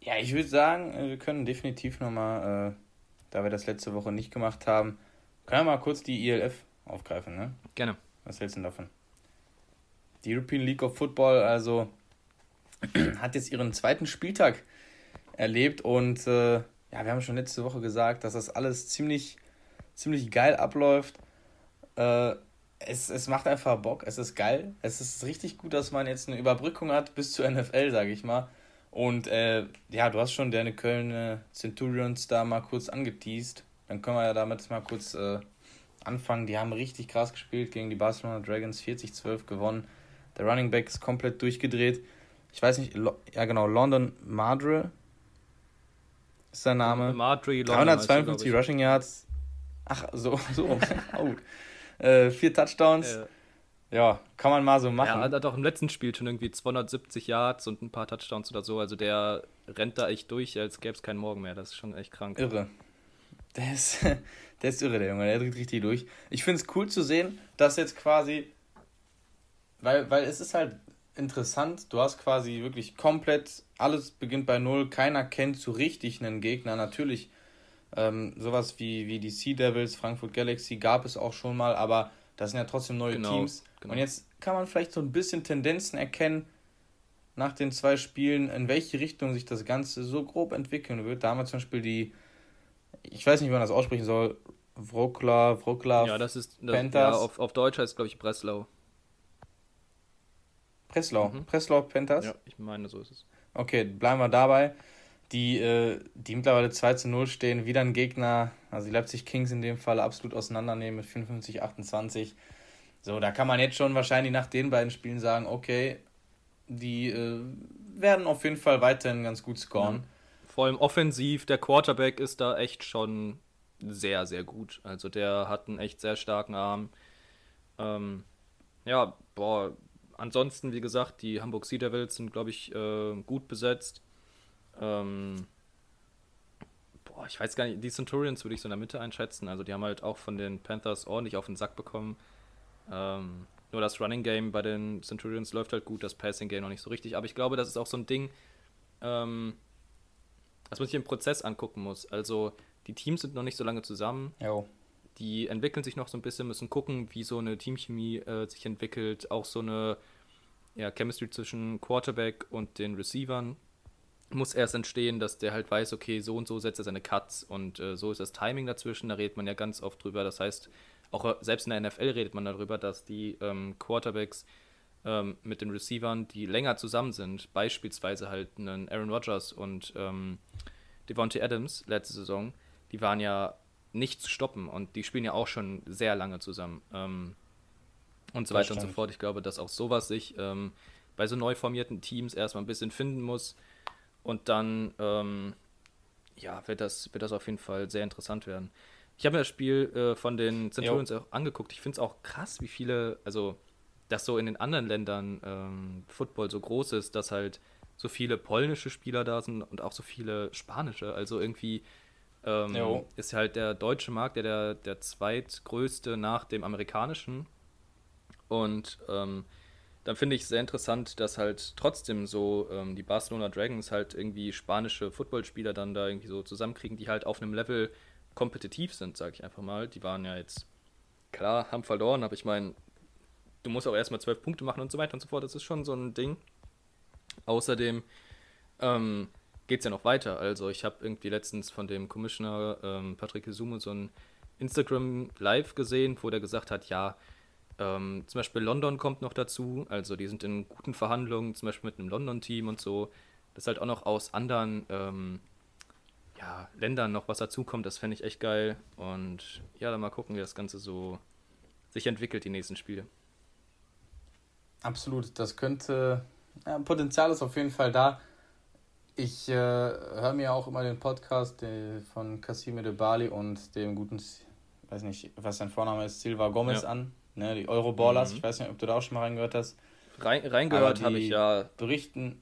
Ja, ich würde sagen, äh, wir können definitiv nochmal, äh, da wir das letzte Woche nicht gemacht haben, können wir mal kurz die ILF aufgreifen, ne? Gerne. Was hältst du denn davon? Die European League of Football, also (clears throat) hat jetzt ihren zweiten Spieltag erlebt und äh, ja, wir haben schon letzte Woche gesagt, dass das alles ziemlich, ziemlich geil abläuft. Äh, es, es macht einfach Bock, es ist geil. Es ist richtig gut, dass man jetzt eine Überbrückung hat bis zur NFL, sage ich mal. Und äh, ja, du hast schon deine Köln Centurions da mal kurz angeteased. Dann können wir ja damit mal kurz äh, anfangen. Die haben richtig krass gespielt gegen die Barcelona Dragons, 40-12 gewonnen. Der Running Back ist komplett durchgedreht. Ich weiß nicht, ja genau, London Madre ist sein Name. Madre, London 352 Rushing Yards. Ach, so, so. (laughs) oh äh, vier Touchdowns. Ja. ja. kann man mal so machen. Ja, er hat auch im letzten Spiel schon irgendwie 270 Yards und ein paar Touchdowns oder so. Also der rennt da echt durch, als gäbe es keinen Morgen mehr. Das ist schon echt krank. Irre. Der ist, (laughs) der ist irre, der Junge. Der dreht richtig durch. Ich finde es cool zu sehen, dass jetzt quasi, weil, weil es ist halt interessant. Du hast quasi wirklich komplett, alles beginnt bei Null, keiner kennt so richtig einen Gegner. Natürlich, ähm, sowas wie, wie die Sea Devils, Frankfurt Galaxy gab es auch schon mal, aber das sind ja trotzdem neue genau, Teams. Genau. Und jetzt kann man vielleicht so ein bisschen Tendenzen erkennen nach den zwei Spielen, in welche Richtung sich das Ganze so grob entwickeln wird. Da haben wir zum Beispiel die, ich weiß nicht, wie man das aussprechen soll, Wroclaw, Wroclaw. Ja, das ist, das. Ja, auf, auf Deutsch heißt es, glaube ich, Breslau. Breslau, mhm. Breslau Panthers? Ja, ich meine, so ist es. Okay, bleiben wir dabei. Die, äh, die mittlerweile 2 zu 0 stehen, wieder ein Gegner, also die Leipzig Kings in dem Fall absolut auseinandernehmen mit 55, 28. So, da kann man jetzt schon wahrscheinlich nach den beiden Spielen sagen, okay, die äh, werden auf jeden Fall weiterhin ganz gut scoren. Ja. Vor allem offensiv, der Quarterback ist da echt schon sehr, sehr gut. Also der hat einen echt sehr starken Arm. Ähm, ja, boah, ansonsten, wie gesagt, die Hamburg Sea Devils sind, glaube ich, äh, gut besetzt. Ähm, boah, ich weiß gar nicht, die Centurions würde ich so in der Mitte einschätzen. Also die haben halt auch von den Panthers ordentlich auf den Sack bekommen. Ähm, nur das Running Game bei den Centurions läuft halt gut, das Passing Game noch nicht so richtig. Aber ich glaube, das ist auch so ein Ding, ähm, das man sich im Prozess angucken muss. Also die Teams sind noch nicht so lange zusammen. Jo. Die entwickeln sich noch so ein bisschen, müssen gucken, wie so eine Teamchemie äh, sich entwickelt. Auch so eine ja, Chemistry zwischen Quarterback und den Receivern muss erst entstehen, dass der halt weiß, okay, so und so setzt er seine Cuts und äh, so ist das Timing dazwischen. Da redet man ja ganz oft drüber. Das heißt, auch äh, selbst in der NFL redet man darüber, dass die ähm, Quarterbacks ähm, mit den Receivern, die länger zusammen sind, beispielsweise halt einen Aaron Rodgers und ähm, Devontae Adams letzte Saison, die waren ja nicht zu stoppen und die spielen ja auch schon sehr lange zusammen. Ähm, und so weiter und so fort. Ich glaube, dass auch sowas sich ähm, bei so neu formierten Teams erstmal ein bisschen finden muss. Und dann, ähm, ja, wird das, wird das auf jeden Fall sehr interessant werden. Ich habe mir das Spiel äh, von den Centurions jo. auch angeguckt. Ich finde es auch krass, wie viele, also, dass so in den anderen Ländern ähm, Football so groß ist, dass halt so viele polnische Spieler da sind und auch so viele spanische. Also irgendwie ähm, ist halt der deutsche Markt der, der, der zweitgrößte nach dem amerikanischen. Und ähm, dann finde ich sehr interessant, dass halt trotzdem so ähm, die Barcelona Dragons halt irgendwie spanische Footballspieler dann da irgendwie so zusammenkriegen, die halt auf einem Level kompetitiv sind, sage ich einfach mal. Die waren ja jetzt, klar, haben verloren, aber ich meine, du musst auch erstmal zwölf Punkte machen und so weiter und so fort. Das ist schon so ein Ding. Außerdem ähm, geht es ja noch weiter. Also ich habe irgendwie letztens von dem Commissioner ähm, Patrick Isumu so ein Instagram Live gesehen, wo der gesagt hat, ja, ähm, zum Beispiel London kommt noch dazu, also die sind in guten Verhandlungen, zum Beispiel mit einem London-Team und so. Das halt auch noch aus anderen ähm, ja, Ländern noch was dazukommt, das fände ich echt geil. Und ja, dann mal gucken, wie das Ganze so sich entwickelt, die nächsten Spiele. Absolut, das könnte, ja, Potenzial ist auf jeden Fall da. Ich äh, höre mir auch immer den Podcast äh, von Cassime de Bali und dem guten, weiß nicht, was sein Vorname ist, Silva Gomez ja. an ne, die Euroballers. Mhm. Ich weiß nicht, ob du da auch schon mal reingehört hast. Rein, reingehört habe ich ja. Berichten,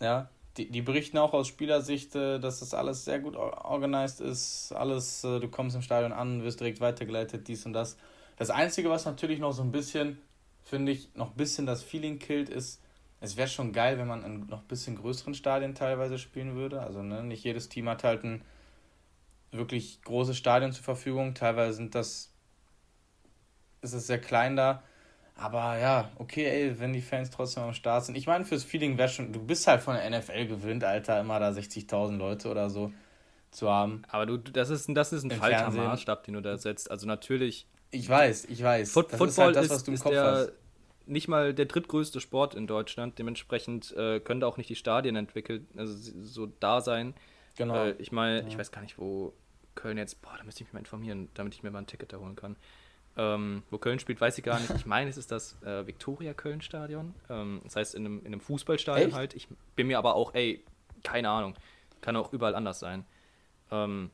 ja, die, die berichten auch aus Spielersicht, äh, dass das alles sehr gut organisiert ist. Alles, äh, du kommst im Stadion an, wirst direkt weitergeleitet, dies und das. Das Einzige, was natürlich noch so ein bisschen, finde ich, noch ein bisschen das Feeling killt, ist, es wäre schon geil, wenn man in noch ein bisschen größeren Stadien teilweise spielen würde. Also ne, nicht jedes Team hat halt ein wirklich großes Stadion zur Verfügung. Teilweise sind das ist es sehr klein da. Aber ja, okay, ey, wenn die Fans trotzdem am Start sind. Ich meine, fürs Feeling wäre schon, du bist halt von der NFL gewöhnt, Alter, immer da 60.000 Leute oder so zu haben. Aber du, das ist, das ist ein falscher Maßstab, den du da setzt. Also natürlich. Ich weiß, ich weiß. Foot, Football ist, halt das, was du im Kopf der, hast. nicht mal der drittgrößte Sport in Deutschland. Dementsprechend äh, können da auch nicht die Stadien entwickelt, also so da sein. Genau. Äh, ich meine, ja. ich weiß gar nicht, wo Köln jetzt, boah, da müsste ich mich mal informieren, damit ich mir mal ein Ticket da holen kann. Ähm, wo Köln spielt, weiß ich gar nicht. Ich meine, es ist das äh, Viktoria Köln Stadion. Ähm, das heißt, in einem, in einem Fußballstadion Echt? halt. Ich bin mir aber auch, ey, keine Ahnung. Kann auch überall anders sein. Ähm,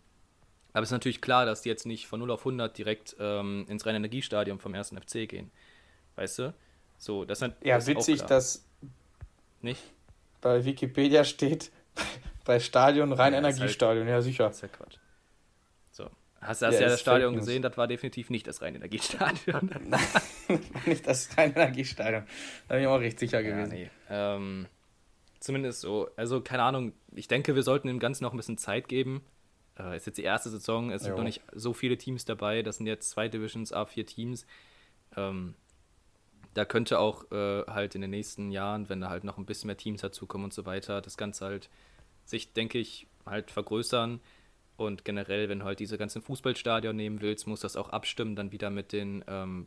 aber es ist natürlich klar, dass die jetzt nicht von 0 auf 100 direkt ähm, ins reine Energiestadion vom ersten FC gehen. Weißt du? So, das ist Ja, das witzig, dass nicht bei Wikipedia steht, (laughs) bei Stadion rein ja, Energiestadion. Halt, ja, sicher. Das ist ja Quatsch. Hast du das ja, ja das Stadion gesehen? Das war definitiv nicht das Rhein-Energiestadion. (laughs) Nein, nicht das Rhein-Energiestadion. Da bin ich auch recht sicher gewesen. Ja, nee. ähm, zumindest so. Also, keine Ahnung. Ich denke, wir sollten dem Ganzen noch ein bisschen Zeit geben. Äh, ist jetzt die erste Saison. Es jo. sind noch nicht so viele Teams dabei. Das sind jetzt zwei Divisions, A4 Teams. Ähm, da könnte auch äh, halt in den nächsten Jahren, wenn da halt noch ein bisschen mehr Teams dazukommen und so weiter, das Ganze halt sich, denke ich, halt vergrößern. Und generell, wenn du halt diese ganzen Fußballstadion nehmen willst, muss das auch abstimmen dann wieder mit den ähm,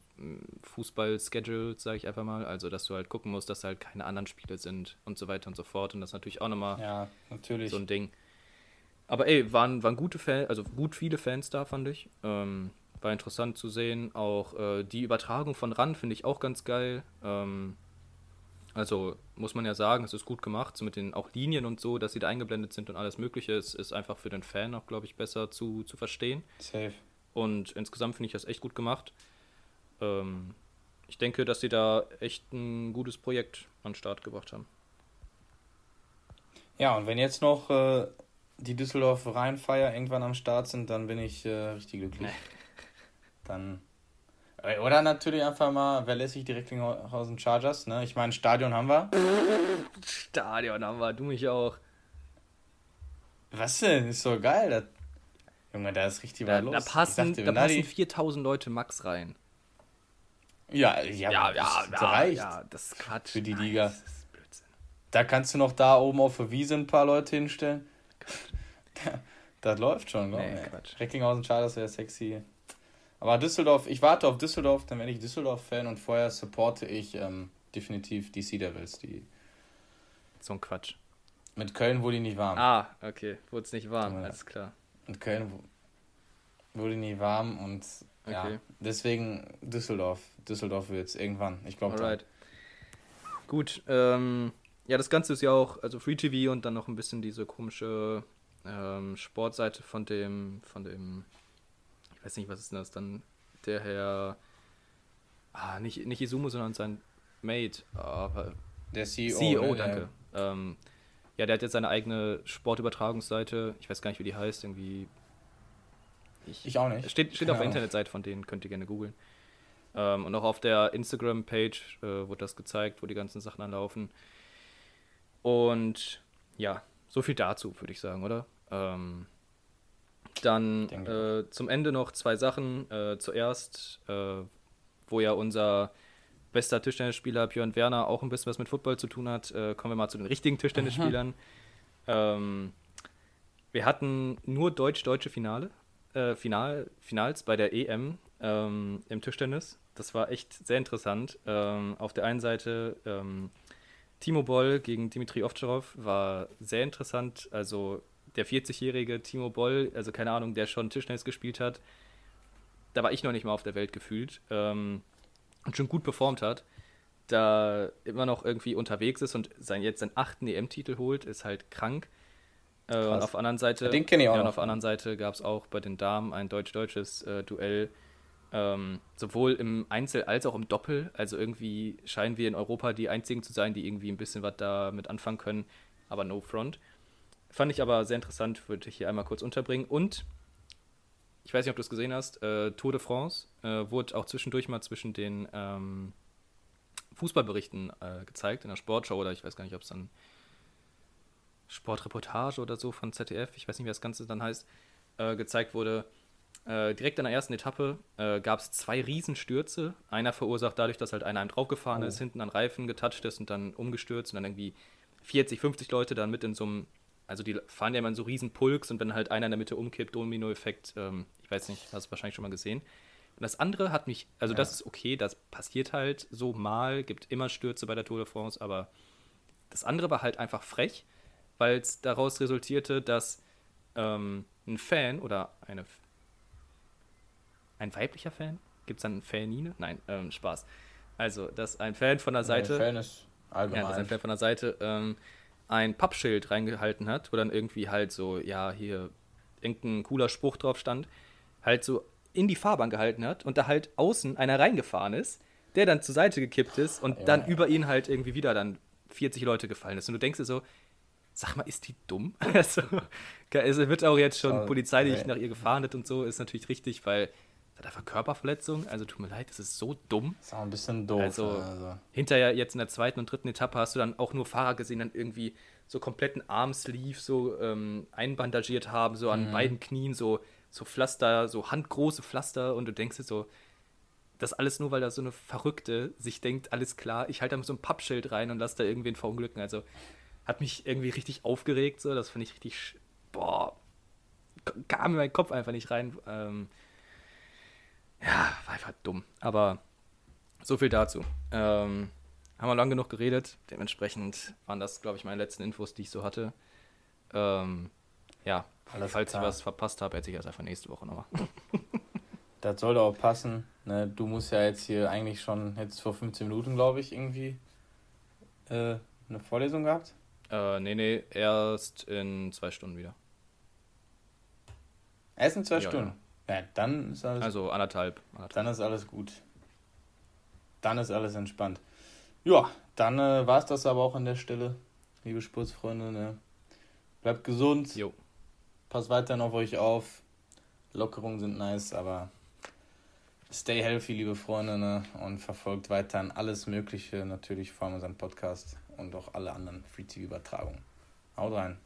Fußball-Schedules, sage ich einfach mal. Also, dass du halt gucken musst, dass halt keine anderen Spiele sind und so weiter und so fort. Und das ist natürlich auch nochmal ja, natürlich. so ein Ding. Aber ey, waren, waren gute Fans, also gut viele Fans da, fand ich. Ähm, war interessant zu sehen. Auch äh, die Übertragung von RAN finde ich auch ganz geil. Ähm, also muss man ja sagen, es ist gut gemacht, so mit den auch Linien und so, dass sie da eingeblendet sind und alles Mögliche. Es ist einfach für den Fan auch, glaube ich, besser zu, zu verstehen. Safe. Und insgesamt finde ich das echt gut gemacht. Ähm, ich denke, dass sie da echt ein gutes Projekt an den Start gebracht haben. Ja, und wenn jetzt noch äh, die Düsseldorf Rheinfeier irgendwann am Start sind, dann bin ich äh, richtig glücklich. Nee. (laughs) Dann. Äh, oder natürlich einfach mal, wer lässt sich die Recklinghausen Chargers, ne? Ich meine, Stadion haben wir. Stadion haben wir, du mich auch. Was denn? Ist so geil. Das... Junge, da ist richtig da, was los. Da passen, dachte, da passen die... 4000 Leute max rein. Ja, ja, ja, ja, das ja, reicht. Ja, das ist Quatsch. Für die Liga. Nein, da kannst du noch da oben auf der Wiese ein paar Leute hinstellen. (laughs) das läuft schon, glaube nee, ich. Recklinghausen Chargers wäre sexy. Aber Düsseldorf, ich warte auf Düsseldorf, dann werde ich Düsseldorf-Fan und vorher supporte ich ähm, definitiv die Sea Devils. Die so ein Quatsch. Mit Köln wurde die nicht warm. Ah, okay. Wurde es nicht warm, alles klar. Mit Köln wurde die nie warm und okay. ja, deswegen Düsseldorf. Düsseldorf wird es irgendwann, ich glaube. Alright. Gut, ähm, ja, das Ganze ist ja auch, also Free TV und dann noch ein bisschen diese komische ähm, Sportseite von dem, von dem ich weiß nicht, was ist denn das dann? Der Herr, ah, nicht, nicht Izumo, sondern sein Mate, aber der CEO. CEO, danke. Ja. Ähm, ja, der hat jetzt seine eigene Sportübertragungsseite. Ich weiß gar nicht, wie die heißt. Irgendwie. Ich, ich auch nicht. Steht, steht auf der Internetseite von denen, könnt ihr gerne googeln. Ähm, und auch auf der Instagram-Page äh, wurde das gezeigt, wo die ganzen Sachen anlaufen. Und ja, so viel dazu, würde ich sagen, oder? Ähm, dann äh, zum Ende noch zwei Sachen. Äh, zuerst, äh, wo ja unser bester Tischtennisspieler Björn Werner auch ein bisschen was mit Football zu tun hat, äh, kommen wir mal zu den richtigen Tischtennisspielern. Ähm, wir hatten nur deutsch-deutsche Finale, äh, Final, Finals bei der EM ähm, im Tischtennis. Das war echt sehr interessant. Ähm, auf der einen Seite ähm, Timo Boll gegen Dimitri Ovtcharov war sehr interessant. Also der 40-jährige Timo Boll, also keine Ahnung, der schon Tischtennis gespielt hat, da war ich noch nicht mal auf der Welt gefühlt ähm, und schon gut performt hat, da immer noch irgendwie unterwegs ist und sein, jetzt seinen achten EM-Titel holt, ist halt krank. Äh, und auf der anderen Seite, Den kenne ich auch. Ja, und auf der anderen Seite gab es auch bei den Damen ein deutsch-deutsches äh, Duell. Ähm, sowohl im Einzel als auch im Doppel. Also irgendwie scheinen wir in Europa die einzigen zu sein, die irgendwie ein bisschen was damit anfangen können, aber no front. Fand ich aber sehr interessant, würde ich hier einmal kurz unterbringen. Und ich weiß nicht, ob du es gesehen hast, äh, Tour de France äh, wurde auch zwischendurch mal zwischen den ähm, Fußballberichten äh, gezeigt, in der Sportschau oder ich weiß gar nicht, ob es dann Sportreportage oder so von ZDF, ich weiß nicht, wie das Ganze dann heißt, äh, gezeigt wurde. Äh, direkt in der ersten Etappe äh, gab es zwei Riesenstürze. Einer verursacht dadurch, dass halt einer einem draufgefahren oh. ist, hinten an Reifen getatscht ist und dann umgestürzt und dann irgendwie 40, 50 Leute dann mit in so einem also die fahren ja immer in so riesen Pulks und wenn halt einer in der Mitte umkippt, Domino-Effekt, ähm, ich weiß nicht, hast du wahrscheinlich schon mal gesehen. Und das andere hat mich, also ja. das ist okay, das passiert halt so mal, gibt immer Stürze bei der Tour de France, aber das andere war halt einfach frech, weil es daraus resultierte, dass ähm, ein Fan oder eine ein weiblicher Fan? Gibt es dann Fanine? Nein, ähm, Spaß. Also, dass ein Fan von der Seite. Nee, Fan ist allgemein. Ja, dass ein Fan von der Seite ähm, ein Pappschild reingehalten hat, wo dann irgendwie halt so, ja, hier irgendein cooler Spruch drauf stand, halt so in die Fahrbahn gehalten hat und da halt außen einer reingefahren ist, der dann zur Seite gekippt ist und ja. dann über ihn halt irgendwie wieder dann 40 Leute gefallen ist. Und du denkst dir so, sag mal, ist die dumm? (laughs) Also, (laughs) es wird auch jetzt schon polizeilich nach ihr gefahren und so, ist natürlich richtig, weil hat einfach Körperverletzung. Also tut mir leid, das ist so dumm. Das ist auch ein bisschen doof. Also, also, hinterher jetzt in der zweiten und dritten Etappe hast du dann auch nur Fahrer gesehen, dann irgendwie so kompletten Armsleeve so ähm, einbandagiert haben, so an mhm. beiden Knien, so, so Pflaster, so handgroße Pflaster und du denkst dir so, das alles nur, weil da so eine Verrückte sich denkt, alles klar, ich halte da so ein Pappschild rein und lasse da irgendwen verunglücken. Also hat mich irgendwie richtig aufgeregt, so, das finde ich richtig, boah, kam in meinen Kopf einfach nicht rein. Ähm, ja, war einfach dumm. Aber so viel dazu. Ähm, haben wir lang genug geredet. Dementsprechend waren das, glaube ich, meine letzten Infos, die ich so hatte. Ähm, ja, Alles falls klar. ich was verpasst habe, erzähle ich das einfach nächste Woche nochmal. (laughs) das sollte auch passen. Ne? Du musst ja jetzt hier eigentlich schon, jetzt vor 15 Minuten, glaube ich, irgendwie äh, eine Vorlesung gehabt. Äh, nee, nee, erst in zwei Stunden wieder. Erst in zwei ja, Stunden? Ja. Ja, dann ist alles. Also anderthalb, anderthalb. Dann ist alles gut. Dann ist alles entspannt. Ja, dann äh, war es das aber auch an der Stelle, liebe Sportsfreunde. Ne? Bleibt gesund. Jo. Passt weiterhin auf euch auf. Lockerungen sind nice, aber stay healthy, liebe Freunde, ne? und verfolgt weiterhin alles Mögliche, natürlich vor allem unseren Podcast und auch alle anderen Free-TV-Übertragungen. Haut rein.